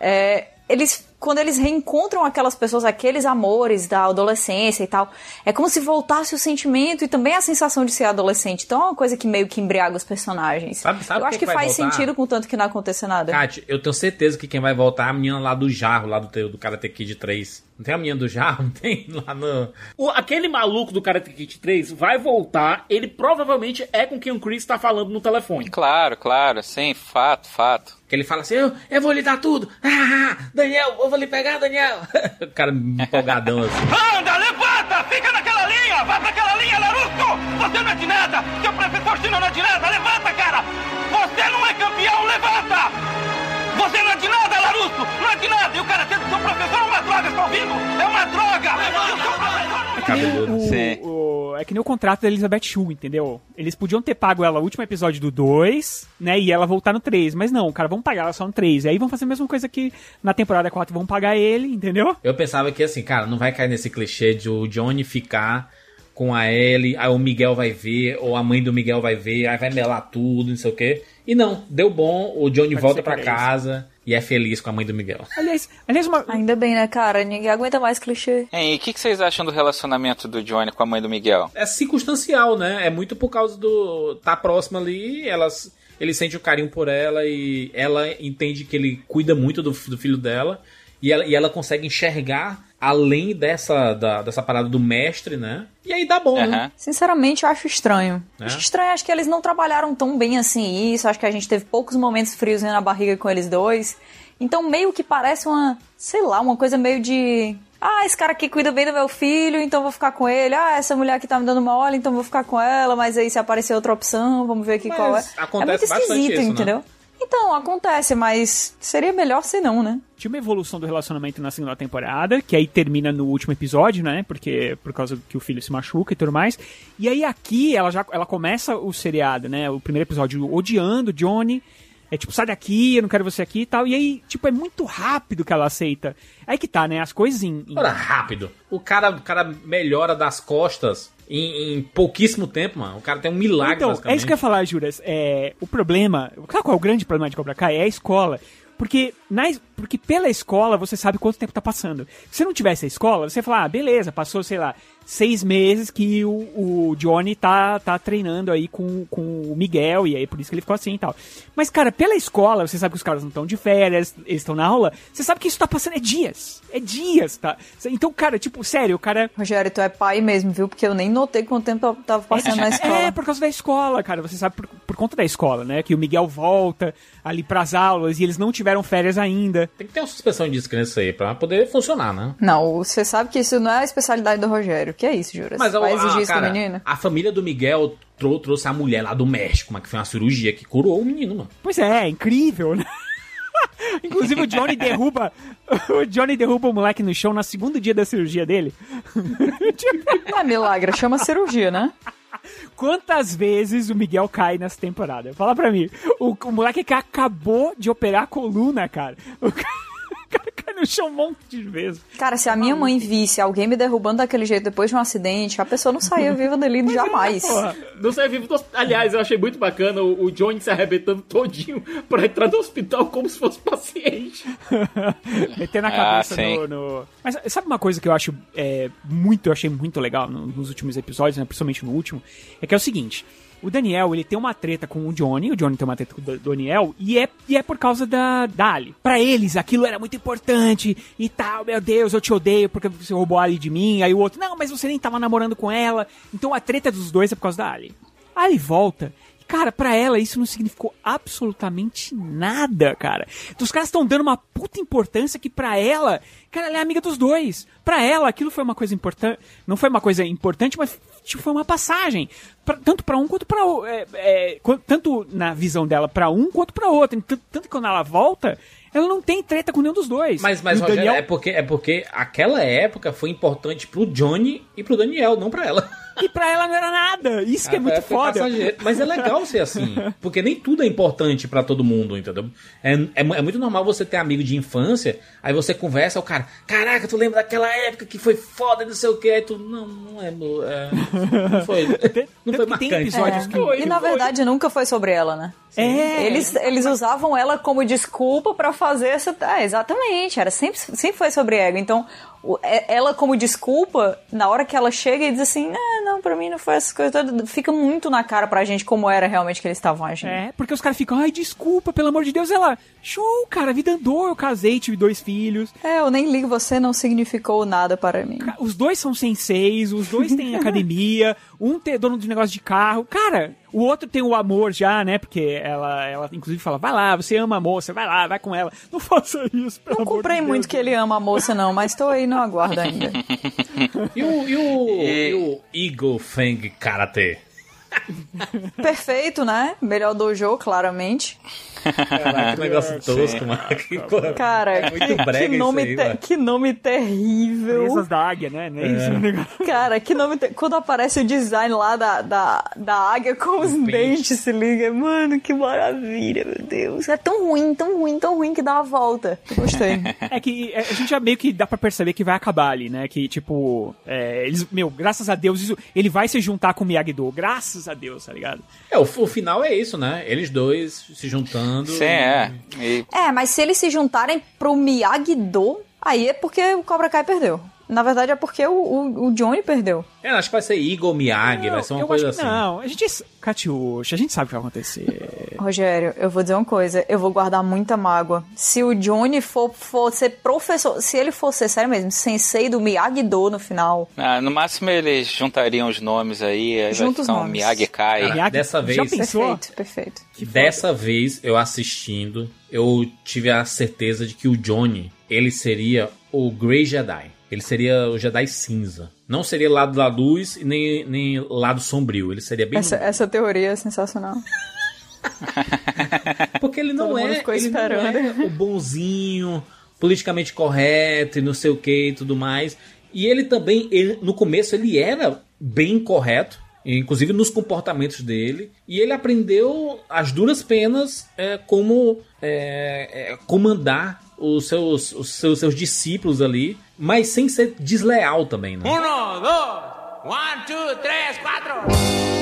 É, eles, quando eles reencontram aquelas pessoas, aqueles amores da adolescência e tal, é como se voltasse o sentimento e também a sensação de ser adolescente. Então é uma coisa que meio que embriaga os personagens. Sabe- sabe Eu acho que que, faz voltar? sentido com tanto que não aconteça nada. Kátia, eu tenho certeza que quem vai voltar é a menina lá do Jarro, lá do, do Karate Kid 3. Não tem a menina do Jarro? [LAUGHS] Não tem lá no... O, aquele maluco do Karate Kid 3 vai voltar, ele provavelmente é com quem o Chris tá falando no telefone. Claro, claro, sim, fato, fato. Que ele fala assim, eu, eu vou lhe dar tudo. Ah, [LAUGHS] Daniel, eu vou lhe pegar, Daniel. [LAUGHS] o cara empolgadão assim. Anda, levanta! Fica naquela linha! Vai pra aquela linha, Naruto! Você não é de nada! Seu professor Shino não é de nada! Levanta, cara! Você você não é de nada, Larusso! Não é de nada! E o cara sendo seu professor é uma droga, está ouvindo? É uma droga! O. É cabeludo. Sim. O, o, é que nem o contrato da Elizabeth Shue, entendeu? Eles podiam ter pago ela o último episódio do 2, né? E ela voltar no 3. Mas não, cara, vamos pagar ela só no 3. E aí vão fazer a mesma coisa que na temporada 4 vão pagar ele, entendeu? Eu pensava que assim, cara, não vai cair nesse clichê de o Johnny ficar com a Ellie, aí o Miguel vai ver, ou a mãe do Miguel vai ver, aí vai melar tudo, não sei o quê. E não, deu bom, o Johnny Pode volta era casa e é feliz com a mãe do Miguel. Aliás, aliás uma... Ainda bem, né, cara? Ninguém aguenta mais clichê. Hein, e o que, que vocês acham do relacionamento do Johnny com a mãe do Miguel? É circunstancial, né? É muito por causa do. tá próximo ali, elas. Ele sente o carinho por ela e ela entende que ele cuida muito do, do filho dela. E ela, e ela consegue enxergar além dessa, da- dessa parada do mestre, né? E aí dá bom, né? Sinceramente, eu acho estranho. É? Acho estranho, acho que eles não trabalharam tão bem assim isso. Acho que a gente teve poucos momentos frios na barriga com eles dois. Então, meio que parece uma, sei lá, uma coisa meio de. Ah, esse cara aqui cuida bem do meu filho, então vou ficar com ele. Ah, essa mulher aqui tá me dando uma olha, então vou ficar com ela. Mas aí se aparecer outra opção, vamos ver aqui Mas qual é. É acontece muito bastante esquisito, isso, né? Então, acontece, mas seria melhor se não, né? Tinha uma evolução do relacionamento na segunda temporada, que aí termina no último episódio, né? Porque por causa que o filho se machuca e tudo mais. E aí aqui ela já ela começa o seriado, né? O primeiro episódio odiando Johnny. É tipo, sai daqui, eu não quero você aqui e tal. E aí, tipo, é muito rápido que ela aceita. Aí que tá, né? As coisas em. em- Ora, rápido. O cara, o cara melhora das costas em, em pouquíssimo tempo, mano. O cara tem um milagre, Então, é isso que eu ia falar, Juras. É, o problema. Sabe qual é o grande problema de Cobra Kai? É a escola. Porque, na, porque pela escola você sabe quanto tempo tá passando. Se não tivesse a escola, você fala, ah, beleza, passou, sei lá, seis meses que o, o Johnny tá, tá treinando aí com, com o Miguel, e aí por isso que ele ficou assim e tal. Mas, cara, pela escola, você sabe que os caras não estão de férias, eles estão na aula, você sabe que isso tá passando é dias. É dias, tá? Então, cara, tipo, sério, o cara. Rogério, tu é pai mesmo, viu? Porque eu nem notei quanto tempo eu tava passando na escola. É, por causa da escola, cara. Você sabe por, por conta da escola, né? Que o Miguel volta ali pras aulas e eles não tiveram férias ainda. Tem que ter uma suspensão de descrença aí pra poder funcionar, né? Não, você sabe que isso não é a especialidade do Rogério. Que é isso, Juras? Mas Vai a- exigir a, isso cara, do menino? A família do Miguel trou- trouxe a mulher lá do México, mas que foi uma cirurgia que curou o menino, mano. Pois é, incrível, né? [LAUGHS] Inclusive o Johnny derruba. O Johnny derruba o moleque no chão no segundo dia da cirurgia dele. [LAUGHS] Não é milagre, chama cirurgia, né? Quantas vezes o Miguel cai nessa temporada? Fala pra mim. O, o moleque que acabou de operar a coluna, cara. O cara, [LAUGHS] cara cai no chão um monte de vezes. Cara, se a minha mãe visse alguém me derrubando daquele jeito depois de um acidente, a pessoa não saía [LAUGHS] viva dali jamais. Porra, não sai vivo do hospital. Aliás, eu achei muito bacana o, o Johnny se arrebentando todinho pra entrar no hospital como se fosse paciente. [LAUGHS] Meter na Ah, cabeça sim. no, no- Mas sabe uma coisa que eu acho é, muito, eu achei muito legal no- nos últimos episódios, né, principalmente no último, é que é o seguinte. O Daniel, ele tem uma treta com o Johnny, o Johnny tem uma treta com o Da- Daniel, e é, e é por causa da, da Ali. Pra eles, aquilo era muito importante e tal, meu Deus, eu te odeio porque você roubou a Ali de mim. Aí o outro, não, mas você nem tava namorando com ela. Então a treta dos dois é por causa da Ali. A Ali volta Cara, pra ela isso não significou absolutamente nada, cara. Então, os caras estão dando uma puta importância que pra ela, cara, ela é amiga dos dois. Pra ela, aquilo foi uma coisa importante. Não foi uma coisa importante, mas tipo, foi uma passagem. Pra- tanto pra um quanto pra o- é, é, Tanto na visão dela pra um quanto pra outro. Tanto, tanto que quando ela volta, ela não tem treta com nenhum dos dois. Mas, mas Rogério, é, porque, é porque aquela época foi importante pro Johnny e pro Daniel, não pra ela. [LAUGHS] E pra ela não era nada. Isso que é Ah, muito foi foda. passageiro. Mas é legal ser assim. [LAUGHS] Porque nem tudo é importante pra todo mundo, entendeu? É, é, é muito normal você ter amigo de infância, aí você conversa, o cara, caraca, tu lembra daquela época que foi foda, não sei o que, aí tu, não, não é, mo- é não foi, [LAUGHS] não foi marcante. É. E na verdade nunca foi sobre ela, né? É. Eles, eles usavam ela como desculpa pra fazer essa. É, exatamente. Era sempre, sempre foi sobre ego. Então, é- ela como desculpa, na hora que ela chega e diz assim, ah, não, pra mim não foi essas coisas todas, fica muito na cara pra gente como era realmente que eles estavam agindo. É, porque os caras ficam, ai, desculpa, pelo amor de Deus. Ela, show, cara, a vida andou, eu casei, tive dois filhos. É, eu nem ligo, você não significou nada para mim. Os dois são senseis, os dois têm [LAUGHS] academia, um tem dono de negócio de carro. Cara, o outro tem o amor já, né? Porque ela, ela inclusive fala, vai lá, você ama a moça, vai lá, vai com ela. [LAUGHS] Não faça isso, pelo Não amor comprei de Deus. muito que ele ama a moça, não, mas tô aí no aguardo ainda. [LAUGHS] E o, e o, e o Eagle Fang Karate? [LAUGHS] Perfeito, né? Melhor dojo, claramente. Caraca, que negócio tosco, mano. Que, porra, Cara, é muito que, brega que nome isso aí, te- mano. que nome terrível. Presas da águia, né? Não é isso? É. negócio? Cara, que nome. Te... Quando aparece o design lá da, da, da águia com os dentes, se liga. Mano, que maravilha, meu Deus. É tão ruim, tão ruim, tão ruim que dá a volta. Gostei. [LAUGHS] É que é, a gente já meio que dá pra perceber que vai acabar ali, né? Que, tipo, é, eles, meu, graças a Deus, isso- ele vai se juntar com o Miyagi-Do. Graças a Deus, tá ligado? É, o, o final é isso, né? Eles dois se juntando. Sim, é. E É, mas se eles se juntarem pro Miyagi-Do, aí é porque o Cobra Kai perdeu. Na verdade, é porque o, o, o Johnny perdeu. É, acho que vai ser Igor Miyagi, vai ser uma eu coisa acho que assim. não. A gente, Catiuxa, a gente sabe o que vai acontecer. [LAUGHS] Rogério, eu vou dizer uma coisa, eu vou guardar muita mágoa. Se o Johnny for, for ser professor, se ele for ser, sério mesmo, sensei do Miyagi-Do no final, ah, no máximo eles juntariam os nomes aí, aí Junta vai os ficar um nomes. Miyagi dessa vez, perfeito, perfeito. dessa vez eu assistindo, eu tive a certeza de que o Johnny, ele seria o Grey Jedi. Ele seria o Jedi cinza. Não seria lado da luz e nem, nem lado sombrio. Ele seria bem. Essa, essa teoria é sensacional. [LAUGHS] Porque ele não é, ele não é o bonzinho, politicamente correto e não sei o que e tudo mais. E ele também, ele, no começo, ele era bem correto, inclusive nos comportamentos dele. E ele aprendeu as duras penas é, como é, é, comandar os seus, os seus, seus discípulos ali, mas sem ser desleal também, né? One, two, tres, cuatro.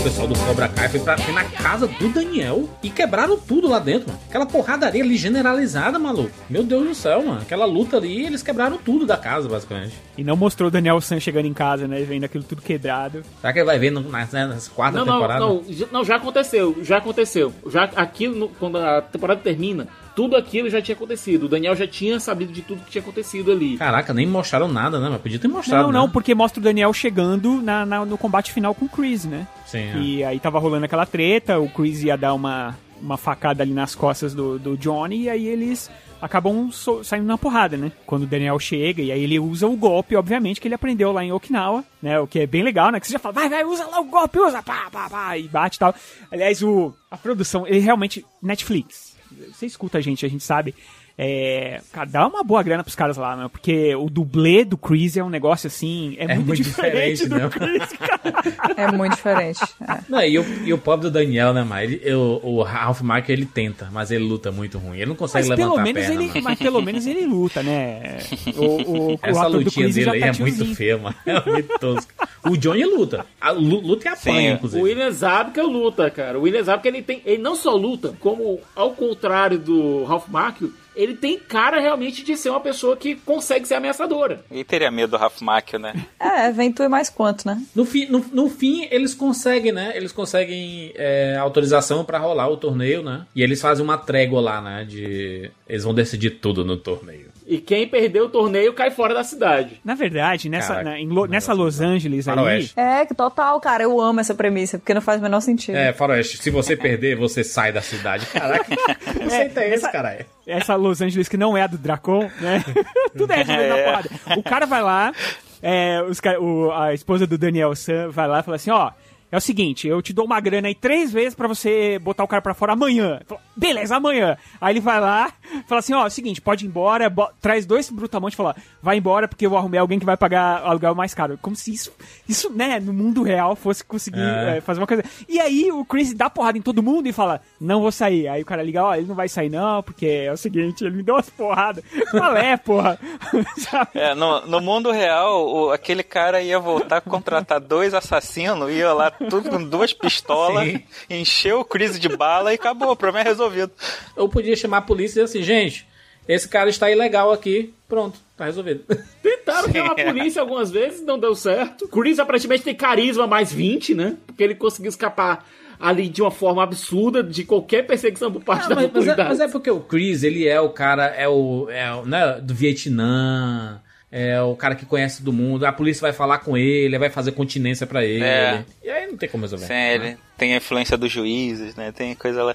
O pessoal do Cobra Kai foi, pra, foi na casa do Daniel e quebraram tudo lá dentro, mano. Aquela porradaria ali generalizada, maluco. Meu Deus do céu, mano. Aquela luta ali, eles quebraram tudo da casa, basicamente. E não mostrou o Daniel San chegando em casa, né? Vendo aquilo tudo quebrado. Será que ele vai ver no, na, né, nessa quarta Não, não, temporada? não, já- não, já aconteceu, já aconteceu. Já aquilo, no- quando a temporada termina, tudo aquilo já tinha acontecido. O Daniel já tinha sabido de tudo que tinha acontecido ali. Caraca, nem mostraram nada, né? Mas podia ter mostrado. Não, não, né? porque mostra o Daniel chegando na, na- no combate final com o Chris, né? Sim, é. E aí tava rolando aquela treta, o Chris ia dar uma, uma facada ali nas costas do, do Johnny, e aí eles acabam so- saindo na porrada, né? Quando o Daniel chega, e aí ele usa o golpe, obviamente, que ele aprendeu lá em Okinawa, né? O que é bem legal, né? Que você já fala, vai, vai, usa lá o golpe, usa, pá, pá, pá, e bate e tal. Aliás, o, a produção, ele realmente, Netflix, você escuta a gente, a gente sabe. É, cara, dá uma boa grana pros caras lá, né? Porque o dublê do Chris é um negócio assim, é, É muito, muito diferente, diferente, do né? Chris, cara. É muito diferente. É. Não, e, o, e o pobre do Daniel, né, mas ele, o, o Ralph Marker ele tenta, mas ele luta muito ruim. Ele não consegue Mas levantar pelo, a menos perna. ele, mano. mas pelo menos ele luta, né? O, o, o Essa lutinha Chris dele já aí tá é muito feia, mano. É muito tosco. O Johnny luta. A, lu- luta e apanha, O inclusive. William Zabka luta, cara. O William Zabka ele tem, ele não só luta, como ao contrário do Ralph Macchio, ele tem cara realmente de ser uma pessoa que consegue ser ameaçadora. E teria medo do Ralph Macchio, né? É, vem tu e mais quanto, né? No fim, no, no fim, eles conseguem, né? Eles conseguem é, autorização pra rolar o torneio, né? E eles fazem uma trégua lá, né? De. Eles vão decidir tudo no torneio. E quem perdeu o torneio cai fora da cidade. Na verdade, nessa, Caraca, na- em Lo- nessa Los Angeles aí, Faroeste. É, que total, cara. Eu amo essa premissa, porque não faz o menor sentido. É, Faroeste, se você perder, você sai da cidade. Caraca, que [LAUGHS] conceito é esse, caralho? essa Los Angeles que não é a do Dracon, né? [LAUGHS] Tudo é resolvido na [LAUGHS] É. porrada. O cara vai lá, é, os o- a esposa do Daniel San vai lá e fala assim, ó... É o seguinte, eu te dou uma grana aí três vezes pra você botar o cara pra fora amanhã. Fala, Beleza, amanhã. Aí ele vai lá, fala assim, ó, é o seguinte, pode ir embora, bo- traz dois brutamontes e fala, vai embora porque eu arrumei alguém que vai pagar o aluguel mais caro. Como se isso, isso, né, no mundo real fosse conseguir É. é, fazer uma coisa. E aí o Chris dá porrada em todo mundo e fala, não vou sair. Aí o cara liga, ó, ele não vai sair não, porque é o seguinte, ele me deu umas porradas. [LAUGHS] Qual é, porra? [LAUGHS] Sabe? É, no, no mundo real, o- aquele cara ia voltar a contratar dois assassinos, ia lá tudo com duas pistolas, Sim. encheu o Chris de bala e acabou, o problema é resolvido. Eu podia chamar a polícia e dizer assim, gente, esse cara está ilegal aqui. Pronto, tá resolvido. [LAUGHS] Tentaram chamar a polícia algumas vezes, não deu certo. Chris aparentemente tem carisma mais 20, né? Porque ele conseguiu escapar ali de uma forma absurda de qualquer perseguição por parte Ah, da mas, mas é, mas é porque o Chris, ele é o cara, é o, é o né, do Vietnã, é o cara que conhece do mundo. A polícia vai falar com ele, vai fazer continência pra ele. É. E aí não tem como resolver. Sim, ele tem a influência dos juízes, né? Tem coisa lá.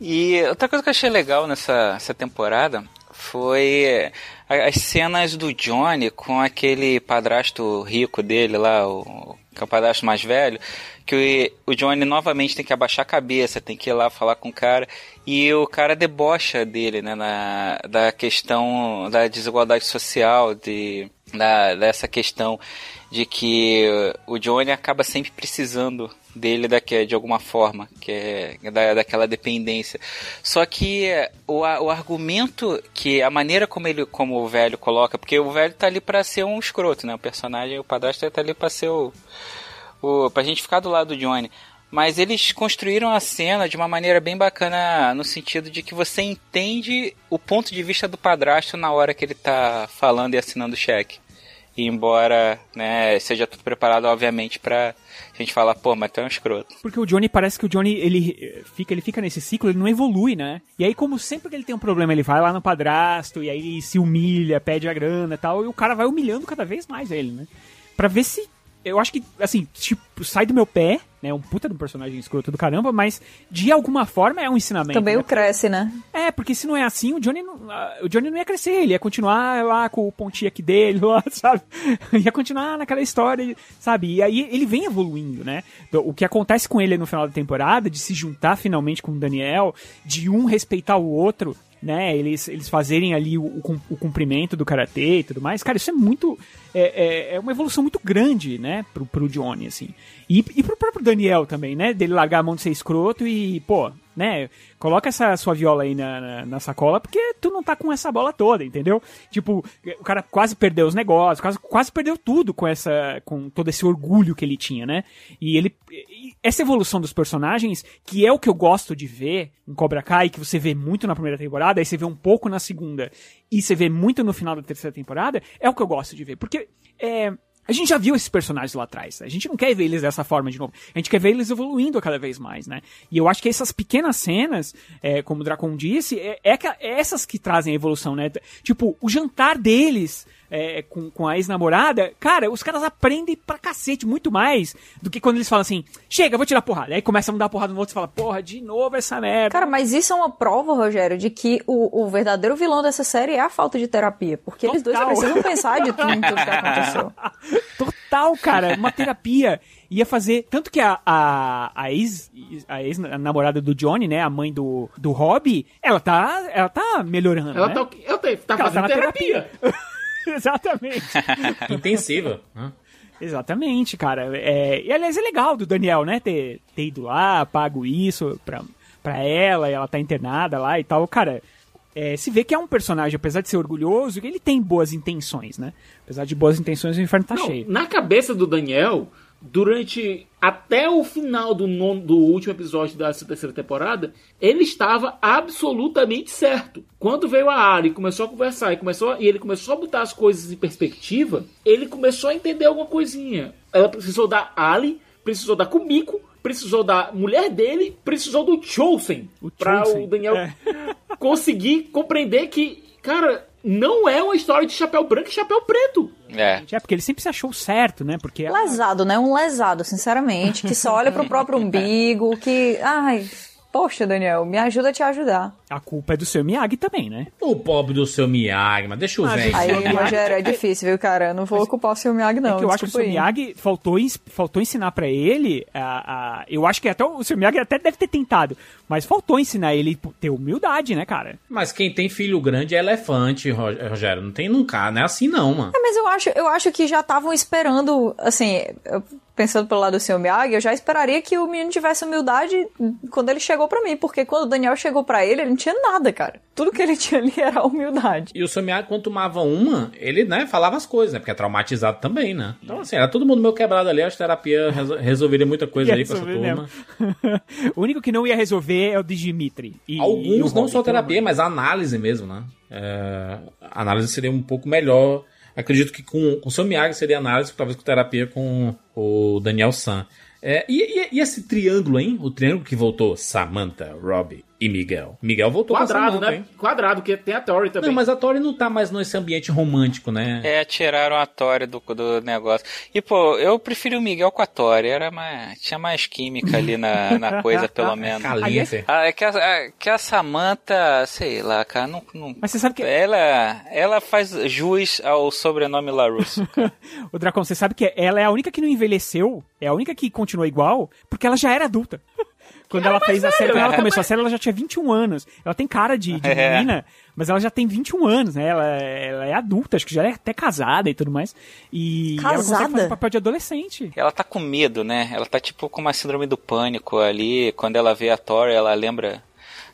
E outra coisa que eu achei legal nessa essa temporada foi as cenas do Johnny com aquele padrasto rico dele lá, o, que é o padrasto mais velho, que o, o Johnny novamente tem que abaixar a cabeça, tem que ir lá falar com o cara, e o cara debocha dele, né, na, da questão da desigualdade social, de, da, dessa questão de que o Johnny acaba sempre precisando dele daqui, de alguma forma, que é da, daquela dependência. Só que o, a- o argumento que a maneira como ele como o velho coloca, porque o velho tá ali pra ser um escroto, né? O personagem, o padrasto tá ali pra ser o, o pra gente ficar do lado do Johnny. Mas eles construíram a cena de uma maneira bem bacana no sentido de que você entende o ponto de vista do padrasto na hora que ele tá falando e assinando o cheque. Embora né, seja tudo preparado, obviamente, pra gente falar, pô, mas tu é um escroto. Porque o Johnny parece que o Johnny ele eh, fica, ele fica nesse ciclo, ele não evolui, né? E aí, como sempre que ele tem um problema, ele vai lá no padrasto, e aí se humilha, pede a grana e tal, e o cara vai humilhando cada vez mais ele, né? Pra ver se. Eu acho que, assim, tipo, sai do meu pé, né? Um puta de um personagem escroto do caramba, mas de alguma forma é um ensinamento. Também né? o cresce, né? É, porque se não é assim, o Johnny não, o Johnny não ia crescer, ele ia continuar lá com o pontinho aqui dele, [LAUGHS] lá, sabe? ia continuar naquela história, sabe? E aí ele vem evoluindo, né? O que acontece com ele no final da temporada, de se juntar finalmente com o Daniel, de um respeitar o outro, né? Eles, eles fazerem ali o, o cum- o cumprimento do karatê e tudo mais. Cara, isso é muito. É, é, é uma evolução muito grande, né? Pro, pro Johnny, assim. E, e pro próprio Daniel também, né? Dele largar a mão de ser escroto e, pô, né? Coloca essa sua viola aí na, na, na sacola, porque tu não tá com essa bola toda, entendeu? Tipo, o cara quase perdeu os negócios, quase, quase perdeu tudo com essa. com todo esse orgulho que ele tinha, né? E ele. e essa evolução dos personagens, que é o que eu gosto de ver em Cobra Kai, que você vê muito na primeira temporada, aí você vê um pouco na segunda, e você vê muito no final da terceira temporada, é o que eu gosto de ver. Porque é, a gente já viu esses personagens lá atrás. A gente não quer ver eles dessa forma de novo. A gente quer ver eles evoluindo cada vez mais, né? E eu acho que essas pequenas cenas, é, como o Dracon disse, é, é é essas que trazem a evolução, né? Tipo, o jantar deles é, com, com a ex-namorada, cara, os caras aprendem pra cacete muito mais do que quando eles falam assim, chega, vou tirar porrada. Aí começam a dar porrada no outro e fala, porra, de novo essa merda. Cara, mas isso é uma prova, Rogério, de que o, o verdadeiro vilão dessa série é a falta de terapia. Porque eles dois Total. precisam pensar de tudo, tudo que aconteceu. [LAUGHS] Total, cara. Uma terapia. Ia fazer. Tanto que a, a, a ex. A ex-namorada do Johnny, né? A mãe do, do Robbie, ela tá. Ela tá melhorando. Ela né? tá, eu te- tá Ela fazendo na terapia. [LAUGHS] Exatamente. [LAUGHS] Intensiva. né? Exatamente, cara. É, e aliás, é legal do Daniel, né? Ter, ter ido lá, pago isso pra, pra ela, e ela tá internada lá e tal. Cara, é, se vê que é um personagem, apesar de ser orgulhoso, que ele tem boas intenções, né? Apesar de boas intenções, o inferno tá Não, cheio. Na cabeça do Daniel, durante até o final do, non- do último episódio dessa terceira temporada, ele estava absolutamente certo. Quando veio a Ari e começou a conversar e, começou, e ele começou a botar as coisas em perspectiva, ele começou a entender alguma coisinha. Ela precisou da Ali, precisou da Kumiko, precisou da mulher dele, precisou do Chosen. Chosen, o Daniel é. conseguir compreender que, cara, não é uma história de chapéu branco e chapéu preto. É. É, porque ele sempre se achou certo, né? Porque ela- Lesado, né? Um lesado, sinceramente, que só olha pro próprio umbigo, que. Ai, poxa, Daniel, me ajuda a te ajudar. a culpa é do seu Miyagi também, né? O pobre do seu Miyagi, mas deixa o Mas velho. Aí, Miyagi- Rogério, é difícil, viu, cara? Eu não vou ocupar o seu Miyagi, não. é que eu acho que o seu. Miyagi faltou, faltou ensinar pra ele a, a- eu acho que até o seu Miyagi até deve ter tentado, mas faltou ensinar ele a ter humildade, né, cara? Mas quem tem filho grande é elefante, Ro- Rogério. Não tem nunca, não é assim não, mano. É, mas eu acho, eu acho que já estavam esperando, assim, eu- pensando pelo lado do seu Miyagi, eu já esperaria que o menino tivesse humildade quando ele chegou pra mim, porque quando o Daniel chegou pra ele, ele não tinha nada, cara. Tudo que ele [LAUGHS] tinha ali era humildade. E o seu Miyagi, quando tomava uma, ele, né, falava as coisas, né? Porque é traumatizado também, né? Então, assim, era todo mundo meio quebrado ali. Acho que a terapia resol- resolveria muita coisa Ia aí com essa resolver turma. [LAUGHS] o único que não ia resolver é o de Dimitri. E- e o Alguns não Robin, só terapia, mas análise mesmo, né? É, a análise seria um pouco melhor. Acredito que com, com o seu Miyagi seria análise, talvez com terapia com o Daniel San. É, e, e- e esse triângulo, hein? O triângulo que voltou Samantha, Robbie e Miguel. Miguel voltou Quadrado, né? hein? Quadrado, que tem a Tori também. Não, mas a Tori não tá mais nesse ambiente romântico, né? É, tiraram a Tori do, do negócio. E, pô, eu prefiro o Miguel com a Tori. Era mais, tinha mais química ali na, na [LAUGHS] coisa, pelo menos. Caliente. Ah, é que a, a- que a Samantha, sei lá, cara, não, não- Mas você sabe que. Ela, ela faz jus ao sobrenome LaRusso. [LAUGHS] O Dracon, você sabe que ela é a única que não envelheceu, é a única que continua igual, porque ela já era adulta. Quando ela fez a série, velho. quando ela É, começou mas- a série, ela já tinha 21 anos. Ela tem cara de, de [LAUGHS] É. menina, mas ela já tem 21 anos, né? Ela, ela é adulta, acho que já é até casada e tudo mais. E ela consegue Casada? fazer papel de adolescente. Ela tá com medo, né? Ela tá tipo com uma síndrome do pânico ali. Quando ela vê a Tori, ela lembra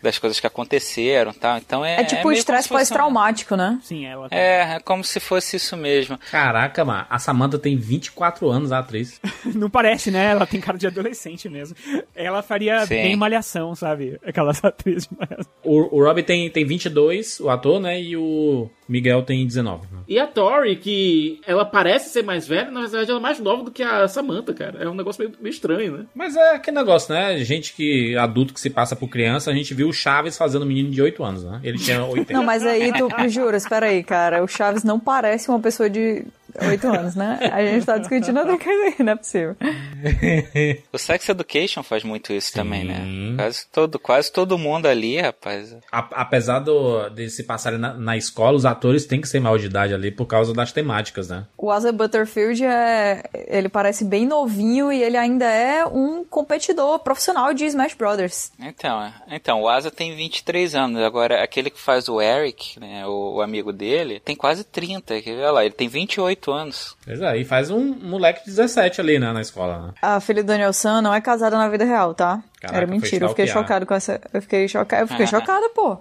das coisas que aconteceram e tal. Então é. É tipo meio estresse um- pós-traumático, né? Sim, ela. É, é como se fosse isso mesmo. Caraca, mano, a Samantha tem 24 anos, a atriz. [LAUGHS] Não parece, né? Ela tem cara de adolescente mesmo. Ela faria Sim. bem malhação, sabe? Aquelas [LAUGHS] atrizes de malhação. O, o Robbie tem, tem 22, o ator, né? E o Miguel tem 19. né? E a Tori, que ela parece ser mais velha, na verdade ela é mais nova do que a Samantha, cara. É um negócio meio, meio estranho, né? Mas é aquele negócio, né? Gente que, adulto que se passa por criança, a gente viu o Chaves fazendo um menino de 8 anos, né? Ele tinha 80. Não, mas aí tu [LAUGHS] jura, espera aí, cara. O Chaves não parece uma pessoa de 8 anos, né? A gente tá discutindo outra coisa aí, não é possível. [LAUGHS] O Sex Education faz muito isso também, né? Quase todo, quase todo mundo ali, rapaz. A- apesar do, de se passarem na, na escola, os atores têm que ser maior de idade ali por causa das temáticas, né? O Asa Butterfield é. Ele parece bem novinho e ele ainda é um competidor profissional de Smash Brothers. Então, é. então, o Asa tem 23 anos. Agora, aquele que faz o Eric, né, o, o amigo dele, tem quase 30. que- Olha lá, ele tem 28 anos. Pois é, e faz um moleque de 17 ali, né? Na escola, né? A filha do Daniel San não é casada na vida real, tá? Caraca, Era mentira, eu fiquei chocado com essa. Eu fiquei chocada, eu fiquei chocada, pô.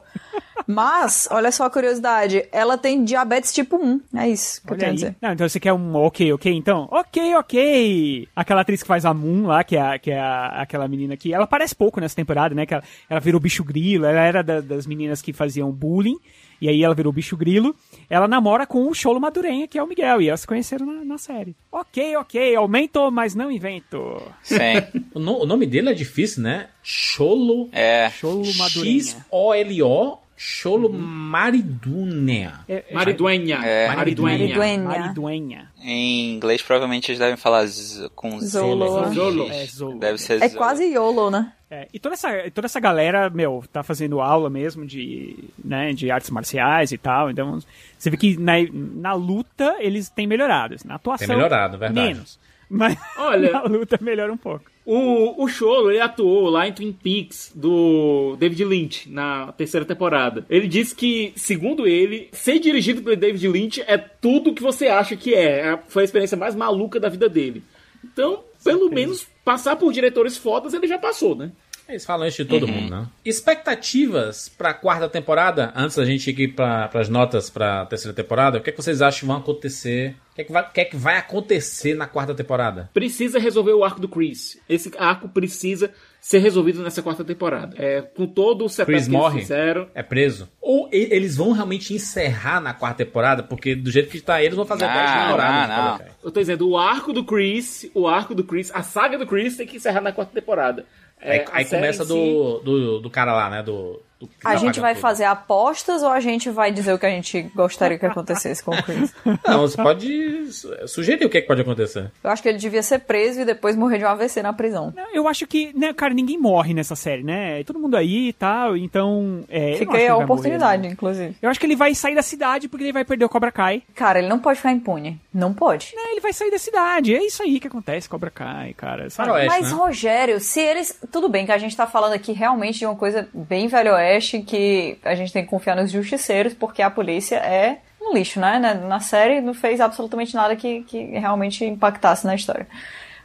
Mas, olha só a curiosidade, ela tem diabetes tipo 1. É isso que eu Olha tenho a aí. dizer. Não, então você quer um ok, ok, então? Ok, ok! Aquela atriz que faz a Moon lá, que é, a- que é a- aquela menina que... Ela aparece pouco nessa temporada, né? Que ela, ela virou bicho grilo, ela era da- das meninas que faziam bullying, e aí ela virou bicho grilo. Ela namora com o Cholo Madurenha, que é o Miguel, e elas se conheceram na, na série. Ok, ok, aumento, mas não invento. Sim. [LAUGHS] o, no- o nome dele é difícil, né? Cholo. É. Cholo Madurenha. X-O-L-O. Cholo Maridunea. Mariduenha. É. Mariduenha. Mariduenha. Em inglês, provavelmente eles devem falar z- com Z. Zolo. Zolo. É, Zolo. Deve ser É Zolo. quase YOLO, né? É, e toda essa, toda essa galera, meu, tá fazendo aula mesmo de, né, de artes marciais e tal. Então, você vê que na, na luta eles têm melhorado. Na atuação. Tem melhorado, verdade. Menos. Mas Olha- [LAUGHS] na luta melhora um pouco. O, o Cholo, ele atuou lá em Twin Peaks do David Lynch na terceira temporada. Ele disse que, segundo ele, ser dirigido pelo David Lynch é tudo que você acha que é. É- Foi a experiência mais maluca da vida dele. Então, pelo menos, passar por diretores fodas ele já passou, né? Eles falam isso de todo Uhum. mundo, né? Expectativas pra quarta temporada? Antes da gente ir para as notas pra terceira temporada, o que, é que vocês acham que vão acontecer? O que, é que vai, que é que vai acontecer na quarta temporada? Precisa resolver o arco do Chris. Esse arco precisa ser resolvido nessa quarta temporada. É, com todo o setup Chris que morre? fizeram. É preso? Ou eles vão realmente encerrar na quarta temporada? Porque do jeito que tá eles vão fazer Não, 10 temporadas. não, de não. Kai. Eu tô dizendo, o arco do Chris, o arco do Chris, a saga do Chris tem que encerrar na quarta temporada. É, Aí, aí começa em si- do, do, do cara lá, né? Do, do A gente vai tudo. fazer apostas ou a gente vai dizer o que a gente gostaria que acontecesse com o Chris? [LAUGHS] Não, você pode su- sugerir o que, é que pode acontecer. Eu acho que ele devia ser preso e depois morrer de um AVC na prisão. Eu acho que, né, cara, ninguém morre nessa série, né? Todo mundo aí e tal, então. É, Fica aí a oportunidade, morrer, inclusive. não. Eu acho que ele vai sair da cidade porque ele vai perder o Cobra Kai. Cara, ele não pode ficar impune. Não pode. É, ele vai sair da cidade. É isso aí que acontece, Cobra Kai, cara. Sabe? Mas, Rogério, se eles. Tudo bem que a gente tá falando aqui realmente de uma coisa bem velho oeste que a gente tem que confiar nos justiceiros, porque a polícia é um lixo, né? Na, série não fez absolutamente nada que, que realmente impactasse na história.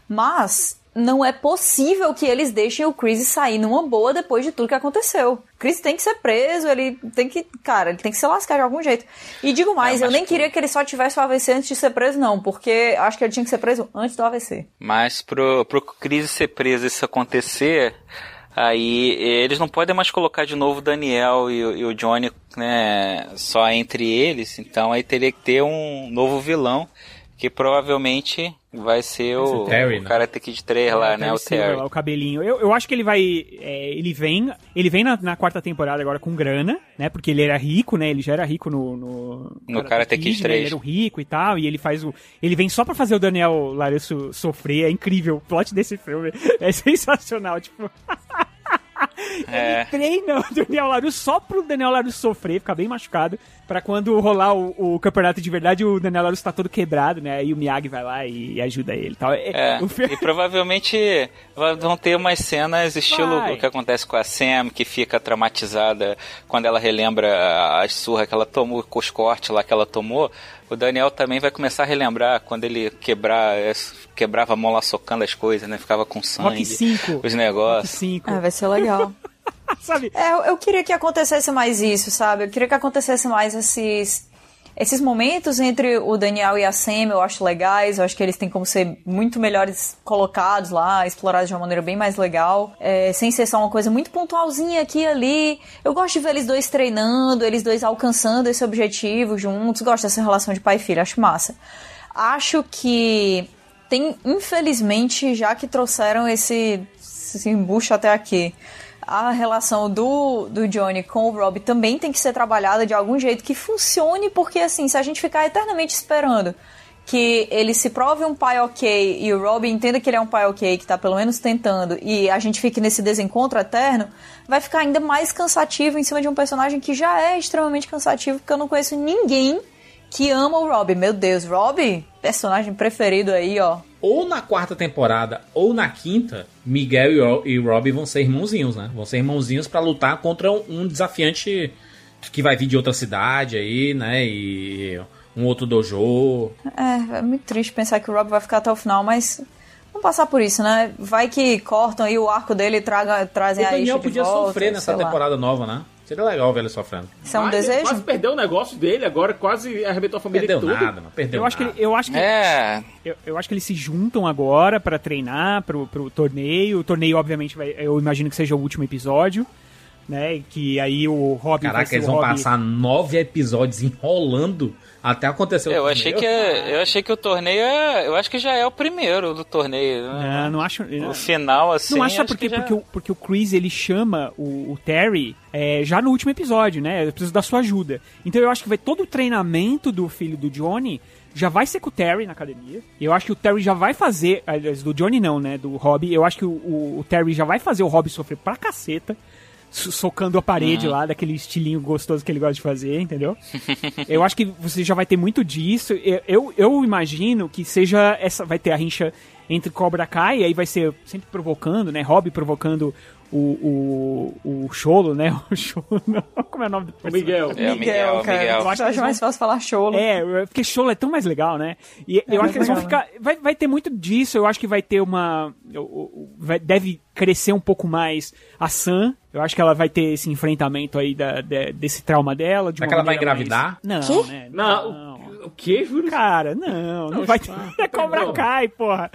Mas não é possível que eles deixem o Chris sair numa boa depois de tudo que aconteceu. O Chris tem que ser preso, ele tem que. Cara, ele tem que se lascar de algum jeito. E digo mais, eu nem queria que ele só tivesse o AVC antes de ser preso, não, porque acho que ele tinha que ser preso antes do AVC. Mas pro, pro Chris ser preso e isso acontecer, aí eles não podem mais colocar de novo o Daniel e, e o Johnny né, só entre eles. Então aí teria que ter um novo vilão. Que provavelmente vai ser o, Terry, o né? Karate Kid 3 lá, É, né? deve O Terry. lá, o cabelinho. Eu, eu acho que ele vai. é, ele vem. Ele vem na, na quarta temporada agora com grana, né? Porque ele era rico, né? Ele já era rico no. No, No Karate Kid né? 3. Ele era um rico e tal. E ele faz o. Ele vem só pra fazer o Daniel Larusso sofrer. É incrível. O plot desse filme [LAUGHS] é sensacional. Tipo. [LAUGHS] É. treina o Daniel Larusso só pro Daniel Larusso sofrer, ficar bem machucado, pra quando rolar o, o campeonato de verdade, o Daniel Larusso tá todo quebrado, né? Aí o Miyagi vai lá e, e ajuda ele e tal. É, filme- e provavelmente vai- vão ter umas cenas estilo Vai. o que acontece com a Sam, que fica traumatizada quando ela relembra as surras que ela tomou, com os cortes lá que ela tomou. O Daniel também vai começar a relembrar quando ele quebrar, é, quebrava a mão lá socando as coisas, né? Ficava com sangue, Rock 5. os negócios. Cinco. É, vai ser legal. [LAUGHS] [LAUGHS] sabe? É, eu, queria que acontecesse mais isso, sabe? Eu queria que acontecesse mais esses esses momentos entre o Daniel e a Sam, eu acho legais. Eu acho que eles têm como ser muito melhores colocados lá, explorados de uma maneira bem mais legal, é, sem ser só uma coisa muito pontualzinha aqui e ali. Eu gosto de ver eles dois treinando, eles dois alcançando esse objetivo juntos. Gosto dessa relação de pai e filho, acho massa. Acho que tem, infelizmente, já que trouxeram esse, esse embucho até aqui, a relação do, do Johnny com o Rob também tem que ser trabalhada de algum jeito que funcione, porque assim, se a gente ficar eternamente esperando que ele se prove um pai ok e o Rob entenda que ele é um pai ok, que tá pelo menos tentando, e a gente fique nesse desencontro eterno, vai ficar ainda mais cansativo em cima de um personagem que já é extremamente cansativo, porque eu não conheço ninguém que ama o Rob. Meu Deus, Rob, personagem preferido aí, ó. Ou na quarta temporada ou na quinta, Miguel e Ro- Robbie vão ser irmãozinhos, né? Vão ser irmãozinhos pra lutar contra um, desafiante que vai vir de outra cidade aí, né? E um outro dojo. É, é muito triste pensar que o Rob vai ficar até o final, mas vamos passar por isso, né? Vai que cortam aí o arco dele e traga, O trazem a Daniel Isha de podia volta, sofrer nessa sei lá. temporada nova, né? Seria legal ver ele sofrendo. Isso é um Mas ele desejo? Quase perdeu o negócio dele, agora quase arrebentou a família Perdeu toda. nada, mano. Perdeu Eu acho que ele- eu acho que É. eu, eu acho que eles se juntam agora pra treinar pro, pro torneio. O torneio, obviamente, vai, eu imagino que seja o último episódio, né? e Que aí o Robin vai Caraca, ser eles vão Robin- passar nove episódios enrolando até acontecer o Eu achei que eu achei que o torneio é, eu acho que já é o primeiro do torneio. né? Não, não acho. O final assim. não acho acho porque, que já- porque, o, porque o Chris ele chama o, o Terry é, já no último episódio, né? Eu preciso da sua ajuda. Então eu acho que vai todo o treinamento do filho do Johnny já vai ser com o Terry na academia. Eu acho que o Terry já vai fazer. Aliás, do Johnny não, né? Do Robbie. Eu acho que o, o- o Terry já vai fazer o Robbie sofrer pra caceta. So- Socando a parede Uhum. lá, daquele estilinho gostoso que ele gosta de fazer, entendeu? [LAUGHS] eu acho que você já vai ter muito disso. Eu, eu, eu imagino que seja essa. Vai ter a rincha entre Cobra Kai, e aí vai ser sempre provocando, né? Robbie provocando o, o, o Cholo, né? [LAUGHS] O Cholo, não. Como é o nome do personagem? Miguel. É, o Miguel, o cara. Miguel. Eu acho, mais fácil falar cholo. É, porque Cholo é tão mais legal, né? E eu acho que eles vão legal, ficar. Vai, vai ter muito disso, eu acho que vai ter uma. vai- deve crescer um pouco mais a Sam. Eu acho que ela vai ter esse enfrentamento aí da, de- desse trauma dela. De Será que ela vai maneira mais- engravidar? Não, né? Não, o, o que, Júlio? Cara, não, não, vai ter. [LAUGHS] É Cobra não. Kai, porra.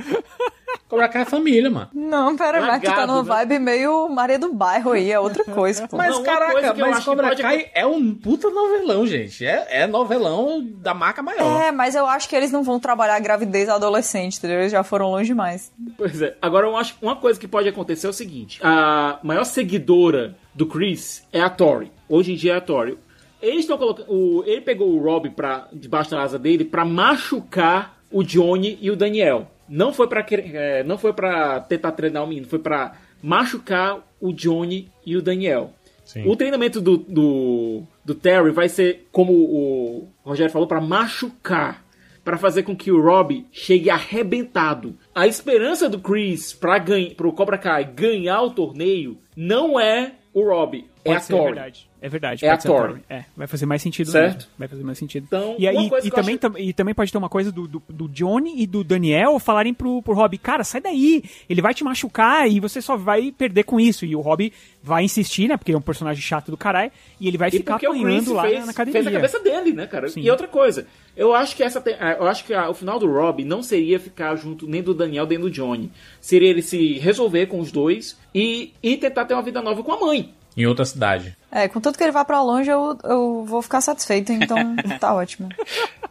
Cobra Kai é família, mano. Não, pera, mas tu tá Lagado, numa né? vibe meio Maria do Bairro aí, é outra coisa, pô. Mas Não, caraca, mas Cobra pode Kai é um puta novelão, gente. É, é novelão da marca maior. É, mas eu acho que eles não vão trabalhar a gravidez adolescente, entendeu? Eles já foram longe demais. Pois é. Agora, eu acho que uma coisa que pode acontecer é o seguinte: a maior seguidora do Chris é a Tori. Hoje em dia é a Tori. Eles estão colocando. o- Ele pegou o Rob pra, debaixo da asa dele pra machucar o Johnny e o Daniel. Não foi pra querer- é, não foi para tentar treinar o menino, foi pra machucar o Johnny e o Daniel. Sim. O treinamento do, do, do Terry vai ser, como o Rogério falou, pra machucar. Pra fazer com que o Rob chegue arrebentado. A esperança do Chris pra ganhar, pro Cobra Kai ganhar o torneio não é o Rob, é Pode a é Tori. verdade. É verdade. É a Tori. É, vai fazer mais sentido Certo? mesmo. Vai fazer mais sentido. Então, e, aí, e, também, acho- tam- e também pode ter uma coisa do, do, do Johnny e do Daniel falarem pro, pro Rob, cara, sai daí, ele vai te machucar e você só vai perder com isso. E o Rob vai insistir, né, porque ele é um personagem chato do caralho, e ele vai E ficar apanhando lá fez, na academia. fez a cabeça dele, né, cara? Sim. E outra coisa, eu acho que essa te- eu acho que a- o final do Rob não seria ficar junto nem do Daniel nem do Johnny. Seria ele se resolver com os dois e, e tentar ter uma vida nova com a mãe. Em outra cidade. É, contanto que ele vá pra longe, eu, eu vou ficar satisfeito, então [LAUGHS] tá ótimo.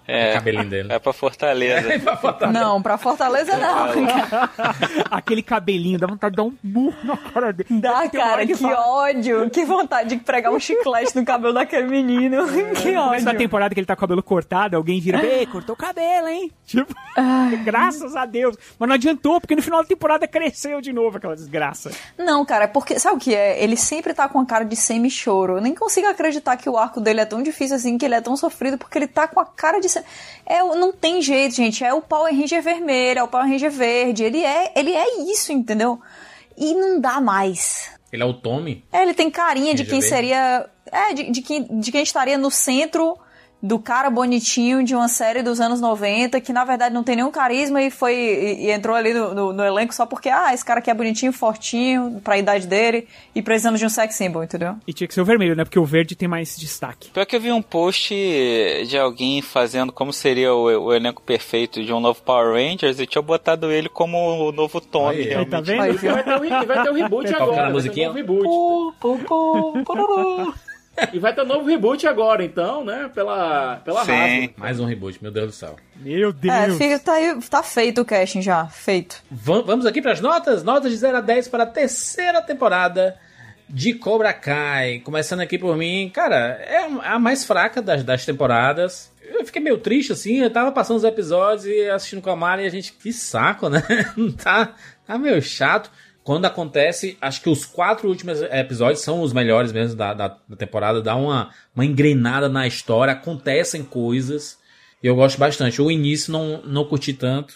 É, cabelinho dele. [LAUGHS] É pra Fortaleza. Não, pra Fortaleza não. [LAUGHS] Aquele cabelinho, dá vontade de dar um murro na cara dele. Dá, cara, que que ódio. Que vontade de pregar um chiclete no cabelo daquele menino. Que No começo da ódio. temporada que ele tá com o cabelo cortado, alguém vira, ei, cortou o cabelo, hein? Tipo, graças a Deus. Mas não adiantou, porque no final da temporada cresceu de novo aquela desgraça. Não, cara, é porque. Sabe o que é? Ele sempre tá com a cara de Eu nem consigo acreditar que o arco dele é tão difícil assim, que ele é tão sofrido, porque ele tá com a cara de. É, não tem jeito, gente. É o Power Ranger vermelho, é o Power Ranger verde. Ele é, ele é isso, entendeu? E não dá mais. Ele é o Tommy? É, ele tem carinha de Ranger quem verde. seria. É, de, de, quem, de quem estaria no centro do cara bonitinho de uma série dos anos 90, que na verdade não tem nenhum carisma e foi e, e entrou ali no, no- no elenco só porque, ah, esse cara aqui é bonitinho, fortinho, pra idade dele e precisando de um sex symbol, entendeu? E tinha que ser o vermelho, né? Porque o verde tem mais destaque. Pior que eu vi um post de alguém fazendo como seria o, o elenco perfeito de um novo Power Rangers e tinha botado ele como o novo Tommy. Aí, realmente. tá vendo? Aí, vai, ter o, re- vai ter o reboot agora. vai ter musiquinha. um reboot. E vai ter um novo reboot agora, então, né? Pela, pela Hasbro. Mais um reboot, meu Deus do céu. Meu Deus. É, fica, tá, aí- tá feito o casting já, feito. Va- Vamos aqui para as notas. Notas de 0 a 10 para a terceira temporada de Cobra Kai. Começando aqui por mim, cara, é a mais fraca das, das temporadas. Eu fiquei meio triste, assim. Eu tava passando os episódios e assistindo com a Mari e a gente, que saco, né? [LAUGHS] tá, tá meio chato. Quando acontece, acho que os quatro últimos episódios são os melhores mesmo da, da, da temporada. Dá uma, uma engrenada na história, acontecem coisas. E eu gosto bastante. O início não, não curti tanto.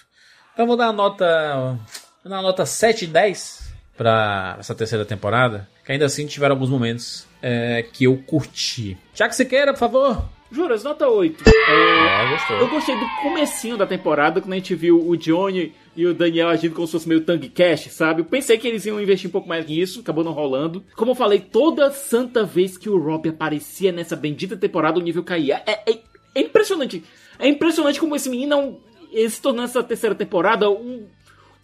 Então vou dar uma nota. Vou dar nota 7 de 10 pra essa terceira temporada. Que ainda assim tiveram alguns momentos é, que eu curti. Tiago Siqueira, por favor. Juras, nota 8. Ah, gostou. Eu gostei do comecinho da temporada, quando a gente viu o Johnny e o Daniel agindo como se fosse meio Tank Cash, sabe? Eu pensei que eles iam investir um pouco mais nisso, acabou não rolando. Como eu falei, toda santa vez que o Rob aparecia nessa bendita temporada, o nível caía. É, é- é impressionante. É impressionante como esse menino é um, ele se tornou nessa terceira temporada um,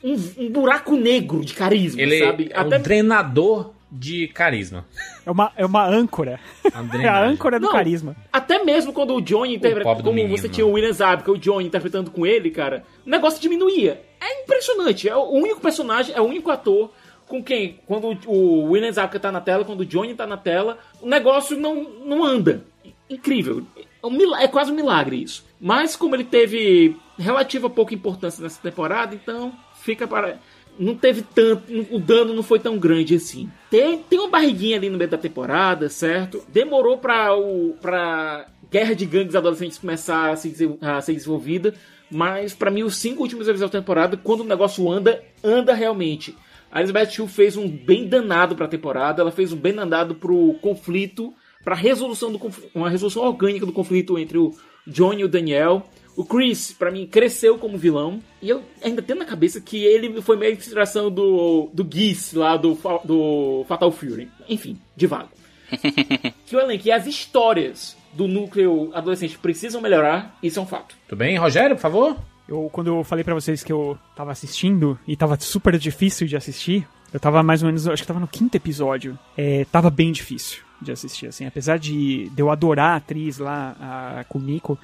um, um buraco negro de carisma, Ele sabe? é um treinador de carisma. É uma, é uma âncora. [LAUGHS] É a âncora do Não, carisma. Até mesmo quando o Johnny interpreta, pobre do como você tinha o William Zabka, o Johnny interpretando com ele, cara, o negócio diminuía. É impressionante. É o único personagem, é o único ator com quem, quando o William Zabka tá na tela, quando o Johnny tá na tela, o negócio não, não anda. Incrível. É, um é quase um milagre isso. Mas como ele teve relativa pouca importância nessa temporada, então fica para não teve tanto, o dano não foi tão grande assim. Tem, tem uma barriguinha ali no meio da temporada, certo? Demorou pra, o, pra guerra de gangues adolescentes começar a, se, a ser desenvolvida, mas pra mim os cinco últimos episódios da temporada, quando o negócio anda, anda realmente. A Elizabeth Shue fez um bem danado pra temporada, ela fez um bem danado pro conflito, pra resolução do conflito, uma resolução orgânica do conflito entre o John e o Daniel. O Chris, pra mim, cresceu como vilão. E eu ainda tenho na cabeça que ele foi meio inspiração do, do Geese lá do, do Fatal Fury. Enfim, de vago. [LAUGHS] que o elenco e as histórias do núcleo adolescente precisam melhorar, isso é um fato. Tudo bem, Rogério, por favor? Eu, quando eu falei pra vocês que eu tava assistindo e tava super difícil de assistir, eu tava mais ou menos, acho que tava no quinto episódio. É, tava bem difícil de assistir, assim. Apesar de, de eu adorar a atriz lá, a Kumiko,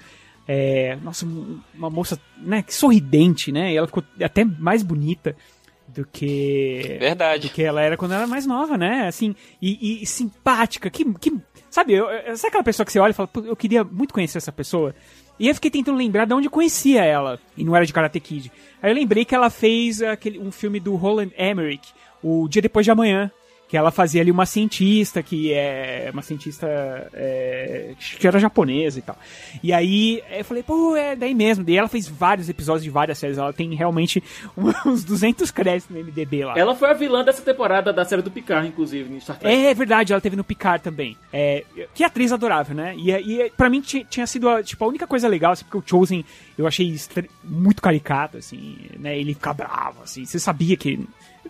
é, nossa, uma moça, né, que sorridente, né? E ela ficou até mais bonita do que Verdade. do que ela era quando ela era mais nova, né? Assim, e, e simpática, que, que sabe, eu, sabe aquela pessoa que você olha e fala, "Pô, eu queria muito conhecer essa pessoa. E eu fiquei tentando lembrar de onde eu conhecia ela, e não era de Karate Kid. Aí eu lembrei que ela fez aquele, um filme do Roland Emmerich, O Dia Depois de Amanhã, que ela fazia ali uma cientista, que é uma cientista é, que era japonesa e tal. E aí eu falei, pô, é daí mesmo. E ela fez vários episódios de várias séries, ela tem realmente [LAUGHS] uns 200 créditos no MDB lá. Ela foi a vilã dessa temporada da série do Picard, inclusive, no Star Trek. É verdade, ela teve no Picard também. É, que atriz adorável, né? E, e pra mim ti- tinha sido a, tipo, a única coisa legal, assim, porque o Chosen eu achei muito caricato, assim, né? Ele fica bravo, assim. Você sabia que.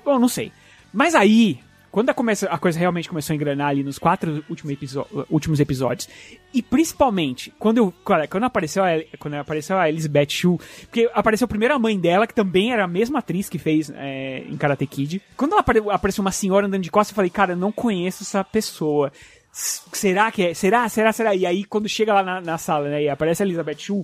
Bom, não sei. Mas aí, quando a, começa, a coisa realmente começou a engrenar ali nos quatro último episo- últimos episódios, e principalmente quando, eu, cara, quando, apareceu a, quando apareceu a Elizabeth Shue, porque apareceu primeiro a mãe dela, que também era a mesma atriz que fez é, em Karate Kid. Quando ela apare- apareceu uma senhora andando de costas, eu falei, cara, eu não conheço essa pessoa. Será que é? Será? Será? Será? E aí, quando chega lá na, na sala, né, e aparece a Elizabeth Shue,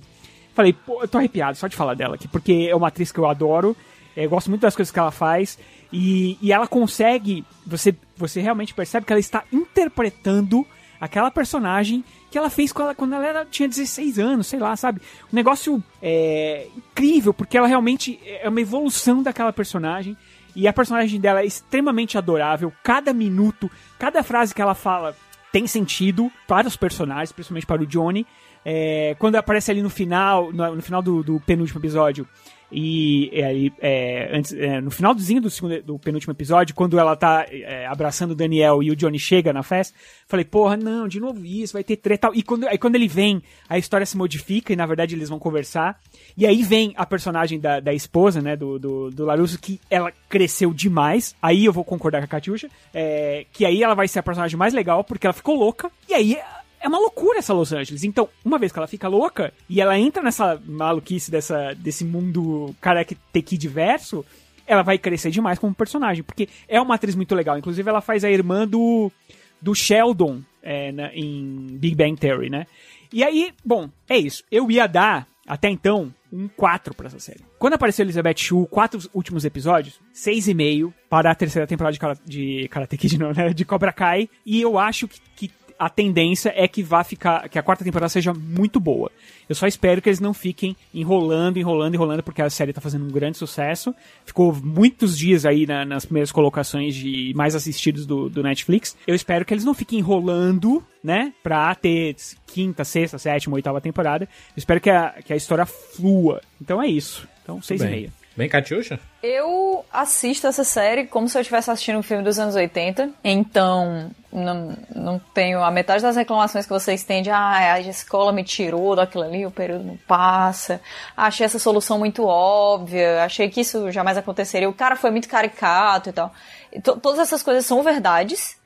Falei, pô, eu tô arrepiado só de falar dela aqui, porque é uma atriz que eu adoro, é, eu gosto muito das coisas que ela faz, e, e ela consegue, você, você realmente percebe que ela está interpretando aquela personagem que ela fez quando ela, quando ela era, tinha 16 anos, sei lá, sabe? Um negócio é, incrível, porque ela realmente é uma evolução daquela personagem. E a personagem dela é extremamente adorável. Cada minuto, cada frase que ela fala tem sentido para os personagens, principalmente para o Johnny. É, quando aparece ali no final, no, no final do, do penúltimo episódio, e é, é, é, no finalzinho do, segundo, do penúltimo episódio, quando ela tá é, abraçando o Daniel e o Johnny chega na festa, falei, porra, não, de novo isso, vai ter treta. E quando, aí quando ele vem, a história se modifica e na verdade eles vão conversar. E aí vem a personagem da, da esposa, né, do, do, do Larusso, que ela cresceu demais. Aí eu vou concordar com a Katiusha, é, que aí ela vai ser a personagem mais legal, porque ela ficou louca. E aí é uma loucura essa Los Angeles. Então, uma vez que ela fica louca e ela entra nessa maluquice dessa, desse mundo Karate diverso, ela vai crescer demais como personagem, porque é uma atriz muito legal. Inclusive, ela faz a irmã do, do Sheldon é, na, em Big Bang Theory, né? E aí, bom, é isso. Eu ia dar, até então, um 4 pra essa série. Quando apareceu Elizabeth Shue, quatro últimos episódios, 6,5 para a terceira temporada de, de Karate Kid, não, né? De Cobra Kai. E eu acho que, que a tendência é que vá ficar, que a quarta temporada seja muito boa. Eu só espero que eles não fiquem enrolando, enrolando, enrolando, porque a série tá fazendo um grande sucesso. Ficou muitos dias aí na, nas primeiras colocações de mais assistidos do, do Netflix. Eu espero que eles não fiquem enrolando, né, pra ter quinta, sexta, sétima, oitava temporada. Eu espero que a, que a história flua. Então é isso. Então, seis e meia. Bem, Katiusha? Eu assisto essa série como se eu estivesse assistindo um filme dos anos 80. Então, não, não tenho a metade das reclamações que vocês têm de ah, a escola me tirou daquilo ali, o período não passa. Achei essa solução muito óbvia. Achei que isso jamais aconteceria. O cara foi muito caricato e tal. Todas essas coisas são verdades.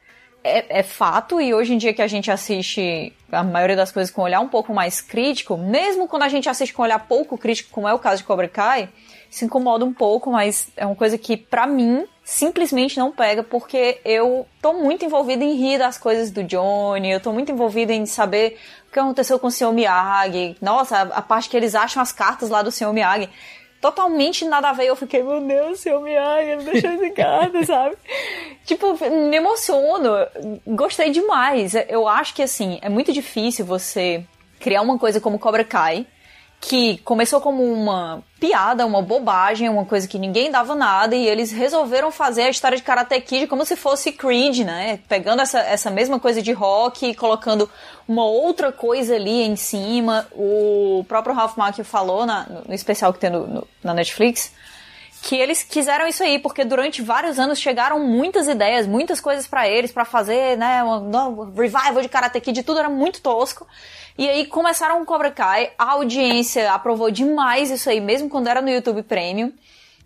É, é, fato, e hoje em dia que a gente assiste a maioria das coisas com um olhar um pouco mais crítico, mesmo quando a gente assiste com um olhar pouco crítico, como é o caso de Cobra Kai, se incomoda um pouco, mas é uma coisa que, para mim, simplesmente não pega, porque eu tô muito envolvida em rir das coisas do Johnny, eu tô muito envolvida em saber o que aconteceu com o Sr. Miyagi. Nossa, a, a parte que eles acham as cartas lá do Sr. Miyagi totalmente nada a ver. Eu fiquei, meu Deus, seu Miyagi, não deixou esse carta, [LAUGHS] sabe? Tipo, me emociono. Gostei demais. Eu acho que, assim, é muito difícil você criar uma coisa como Cobra Kai, que começou como uma piada, uma bobagem, uma coisa que ninguém dava nada, e eles resolveram fazer a história de Karate Kid como se fosse Creed, né? Pegando essa, essa mesma coisa de rock e colocando uma outra coisa ali em cima. O próprio Ralph Macchio falou na, no especial que tem no, no, na Netflix que eles quiseram isso aí, porque durante vários anos chegaram muitas ideias, muitas coisas para eles, para fazer, né, um, revival de Karate Kid, tudo era muito tosco. E aí começaram o Cobra Kai, a audiência aprovou demais isso aí, mesmo quando era no YouTube Premium.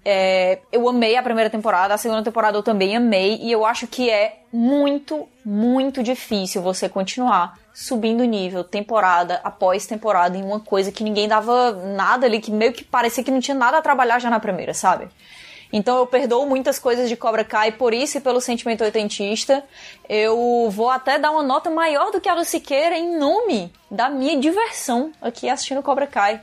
É, eu amei a primeira temporada, a segunda temporada eu também amei, e eu acho que é muito, muito difícil você continuar subindo nível, temporada após temporada, em uma coisa que ninguém dava nada ali, que meio que parecia que não tinha nada a trabalhar já na primeira, sabe? Então eu perdoo muitas coisas de Cobra Kai por isso e pelo sentimento oitentista. Eu vou até dar uma nota maior do que a do em nome da minha diversão aqui assistindo Cobra Kai.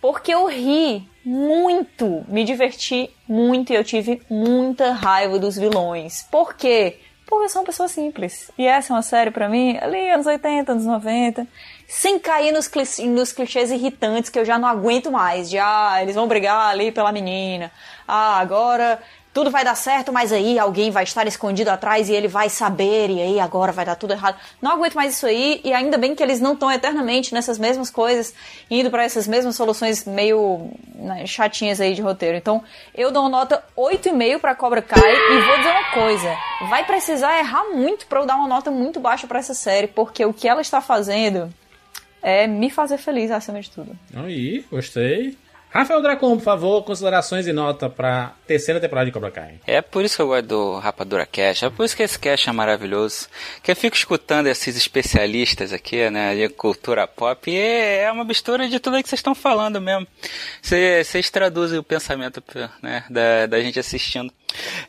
Porque eu ri muito, me diverti muito e eu tive muita raiva dos vilões. Por quê? Porque eu sou uma pessoa simples. E essa é uma série para mim, ali anos 80, anos 90 sem cair nos, nos clichês irritantes que eu já não aguento mais. De, ah, eles vão brigar ali pela menina. Ah, agora tudo vai dar certo, mas aí alguém vai estar escondido atrás e ele vai saber, e aí agora vai dar tudo errado. Não aguento mais isso aí, e ainda bem que eles não estão eternamente nessas mesmas coisas, indo para essas mesmas soluções meio né, chatinhas aí de roteiro. Então, eu dou uma nota 8,5 para Cobra Kai, e vou dizer uma coisa: vai precisar errar muito para eu dar uma nota muito baixa para essa série, porque o que ela está fazendo é me fazer feliz acima de tudo. Aí, gostei. Rafael Dracon, por favor, considerações e nota pra terceira temporada de Cobra Kai. É por isso que eu gosto do Rapadura Cash, é por isso que esse cash é maravilhoso. Que eu fico escutando esses especialistas aqui, né, de cultura pop, e é uma mistura de tudo que vocês estão falando mesmo. Vocês traduzem o pensamento né, da, da gente assistindo.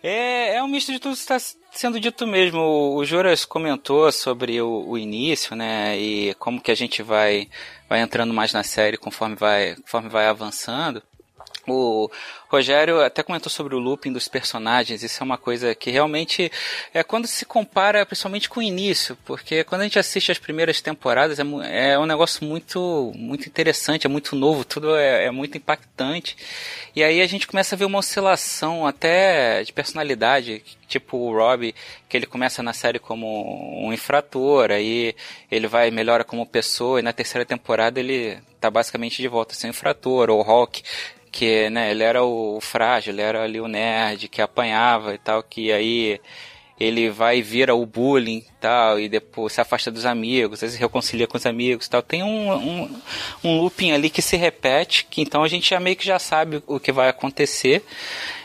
É, é um misto de tudo que está sendo dito mesmo, o Joras comentou sobre o, o, início, né, e como que a gente vai, vai entrando mais na série conforme vai, conforme vai avançando. O Rogério até comentou sobre o looping dos personagens. Isso é uma coisa que realmente é quando se compara, principalmente com o início, porque quando a gente assiste as primeiras temporadas é, é um negócio muito, muito interessante, é muito novo, tudo é, é, muito impactante. E aí a gente começa a ver uma oscilação até de personalidade, tipo o Rob, que ele começa na série como um infrator, aí ele vai melhora como pessoa, e na terceira temporada ele tá basicamente de volta a ser um infrator, ou Hawk que né, ele era o frágil, ele era ali o nerd que apanhava e tal, que aí ele vai e vira o bullying tal, e depois se afasta dos amigos, vezes reconcilia com os amigos tal. Tem um, um, um looping ali que se repete, que então a gente já meio que já sabe o que vai acontecer,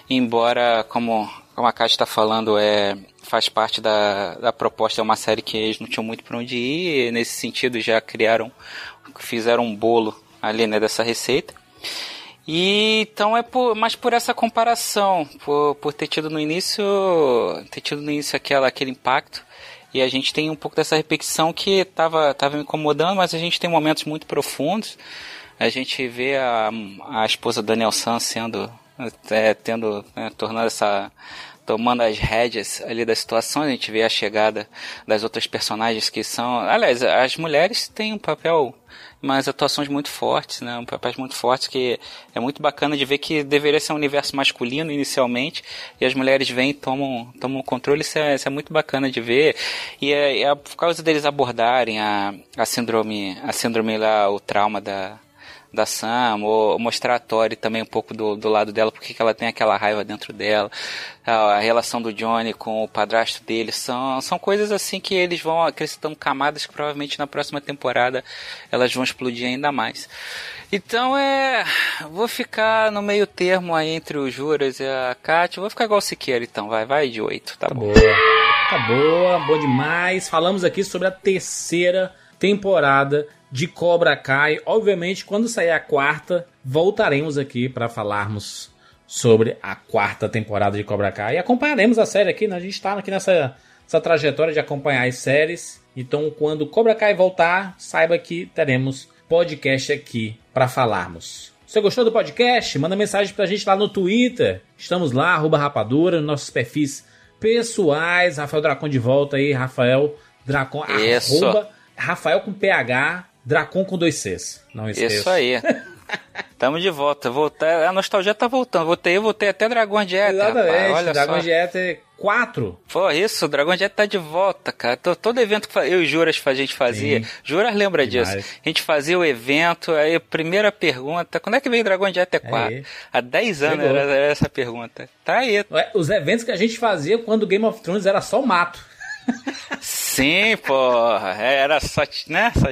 embora, como, como a Kátia está falando, é, faz parte da, da proposta, é uma série que eles não tinham muito para onde ir, nesse sentido já criaram, fizeram um bolo ali né, dessa receita. E então é por, mais por essa comparação, por, por ter tido no início, ter tido no início aquela, aquele impacto. E a gente tem um pouco dessa repetição que estava tava me incomodando, mas a gente tem momentos muito profundos. A gente vê a, a esposa Daniel San sendo, é, tendo, né, tornando essa, tomando as rédeas ali da situação. A gente vê a chegada das outras personagens que são, aliás, as mulheres têm um papel mas atuações muito fortes, né? Um papéis muito fortes que é muito bacana de ver que deveria ser um universo masculino inicialmente e as mulheres vêm e tomam, tomam o controle, isso é, isso é muito bacana de ver. E é, é por causa deles abordarem a, a síndrome, a síndrome lá, o trauma da, da Sam, ou mostrar a Tori também um pouco do, do lado dela, porque ela tem aquela raiva dentro dela, a, a, relação do Johnny com o padrasto dele, são, são coisas assim que eles vão acrescentando camadas que provavelmente na próxima temporada elas vão explodir ainda mais. Então é. Vou ficar no meio termo aí entre o Juras e a Kátia. Vou ficar igual o Siqueira então, vai, vai de oito, tá, tá bom. Boa. Tá boa, boa demais. Falamos aqui sobre a terceira temporada de Cobra Kai. Obviamente, quando sair a quarta, voltaremos aqui para falarmos sobre a quarta temporada de Cobra Kai. E acompanharemos a série aqui, né? A gente está aqui nessa, nessa trajetória de acompanhar as séries. Então, quando Cobra Kai voltar, saiba que teremos podcast aqui para falarmos. Você gostou do podcast? Manda mensagem pra gente lá no Twitter. Estamos lá, arroba rapadura, nos nossos perfis pessoais. Rafael Dracon de volta aí, Rafael Dracon, Isso. arroba Rafael com PH, Dracon com dois Cs. Não esqueça. Isso aí. [LAUGHS] Tamo de volta. Voltar, a nostalgia tá voltando. Voltei, voltei até Dragão de Éter. Exatamente. Olha Dragão só. Éter 4. Pô, isso, o Dragão de Éter tá de volta, cara. Todo, todo evento que eu e Juras a gente fazia. Sim. Juras lembra Demais. disso. A gente fazia o evento, aí a primeira pergunta, quando é que veio de Éter 4? Aí. Há 10 anos era, era essa pergunta. Tá aí. Os eventos que a gente fazia quando Game of Thrones era só mato. Sim, porra. Era só, né? Só,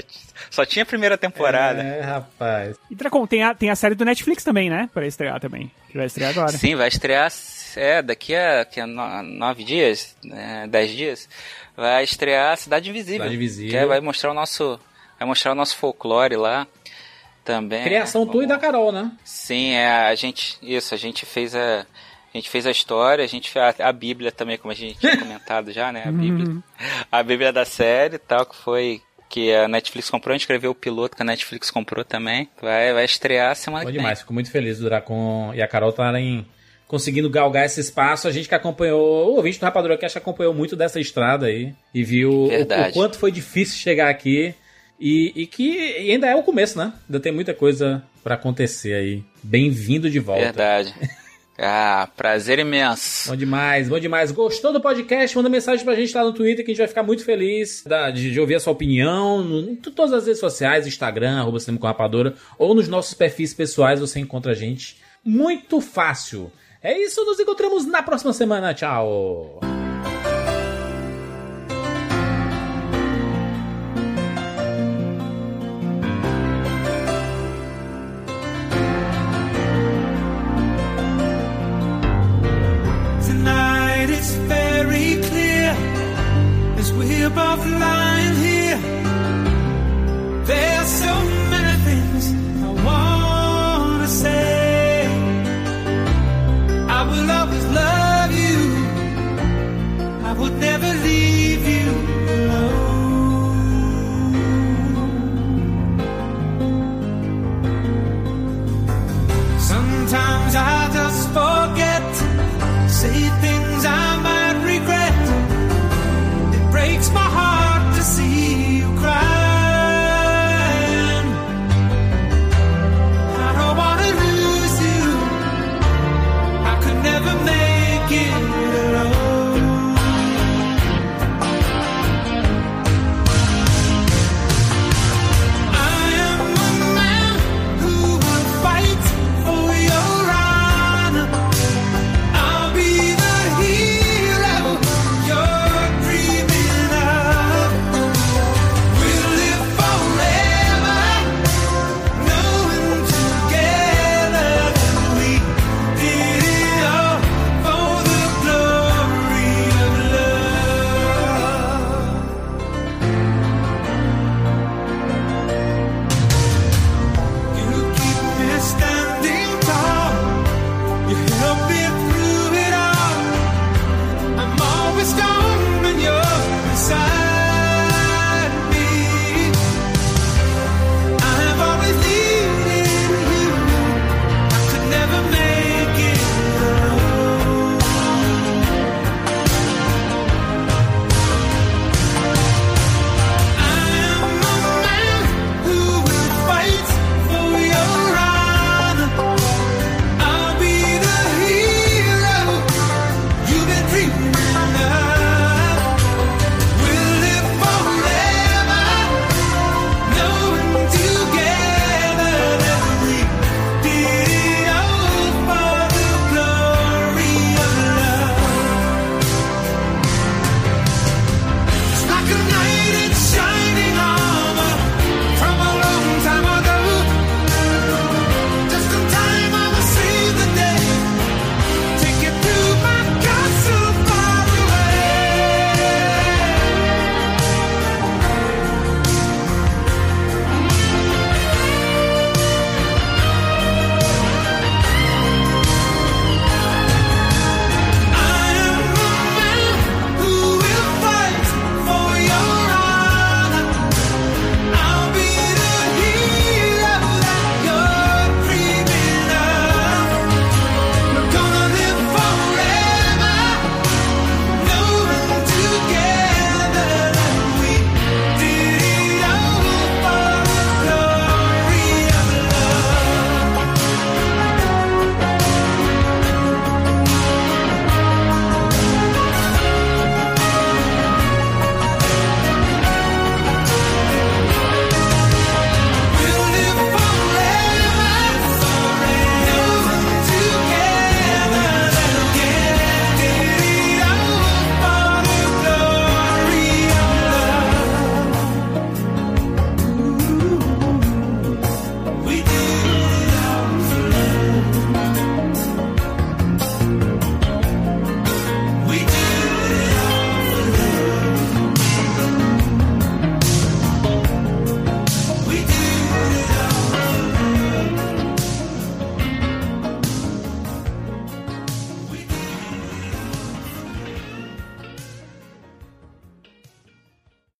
só tinha a primeira temporada. É, rapaz. E Dracon, tem a, tem a série do Netflix também, né? Pra estrear também. Que vai estrear agora. Sim, vai estrear é, daqui a, a no- nove dias, né, dez dias, vai estrear Cidade Invisível. Cidade Invisível. Que é- vai mostrar o nosso. Vai mostrar o nosso folclore lá também. Criação tua e da Carol, né? Sim, é, a gente. Isso, a gente fez a. A gente fez a história, a gente fez a, a Bíblia também, como a gente tinha [LAUGHS] comentado já, né? A Bíblia. Uhum. A Bíblia da série e tal, que foi. Que a Netflix comprou, a gente escreveu o piloto que a Netflix comprou também. Vai, vai estrear semana Bom que demais. Fico muito feliz do Dracon e a Carol estarem conseguindo galgar esse espaço. A gente que acompanhou, o ouvinte do Rapadura Cast acompanhou muito dessa estrada aí e viu o, Verdade. o quanto foi difícil chegar aqui. E, e que ainda é o começo, né? Ainda tem muita coisa pra acontecer aí. Bem-vindo de volta. Verdade. [LAUGHS] Ah, prazer imenso. Bom demais, bom demais. Gostou do podcast? Manda mensagem pra gente lá no Twitter que a gente vai ficar muito feliz de, ouvir a sua opinião. Em todas as redes sociais, Instagram, arroba Cinema com Rapadura, ou nos nossos perfis pessoais você encontra a gente. Muito fácil. É isso, nos encontramos na próxima semana. Tchau. above lying here. There's so many things I wanna say. I will always love you. I would never.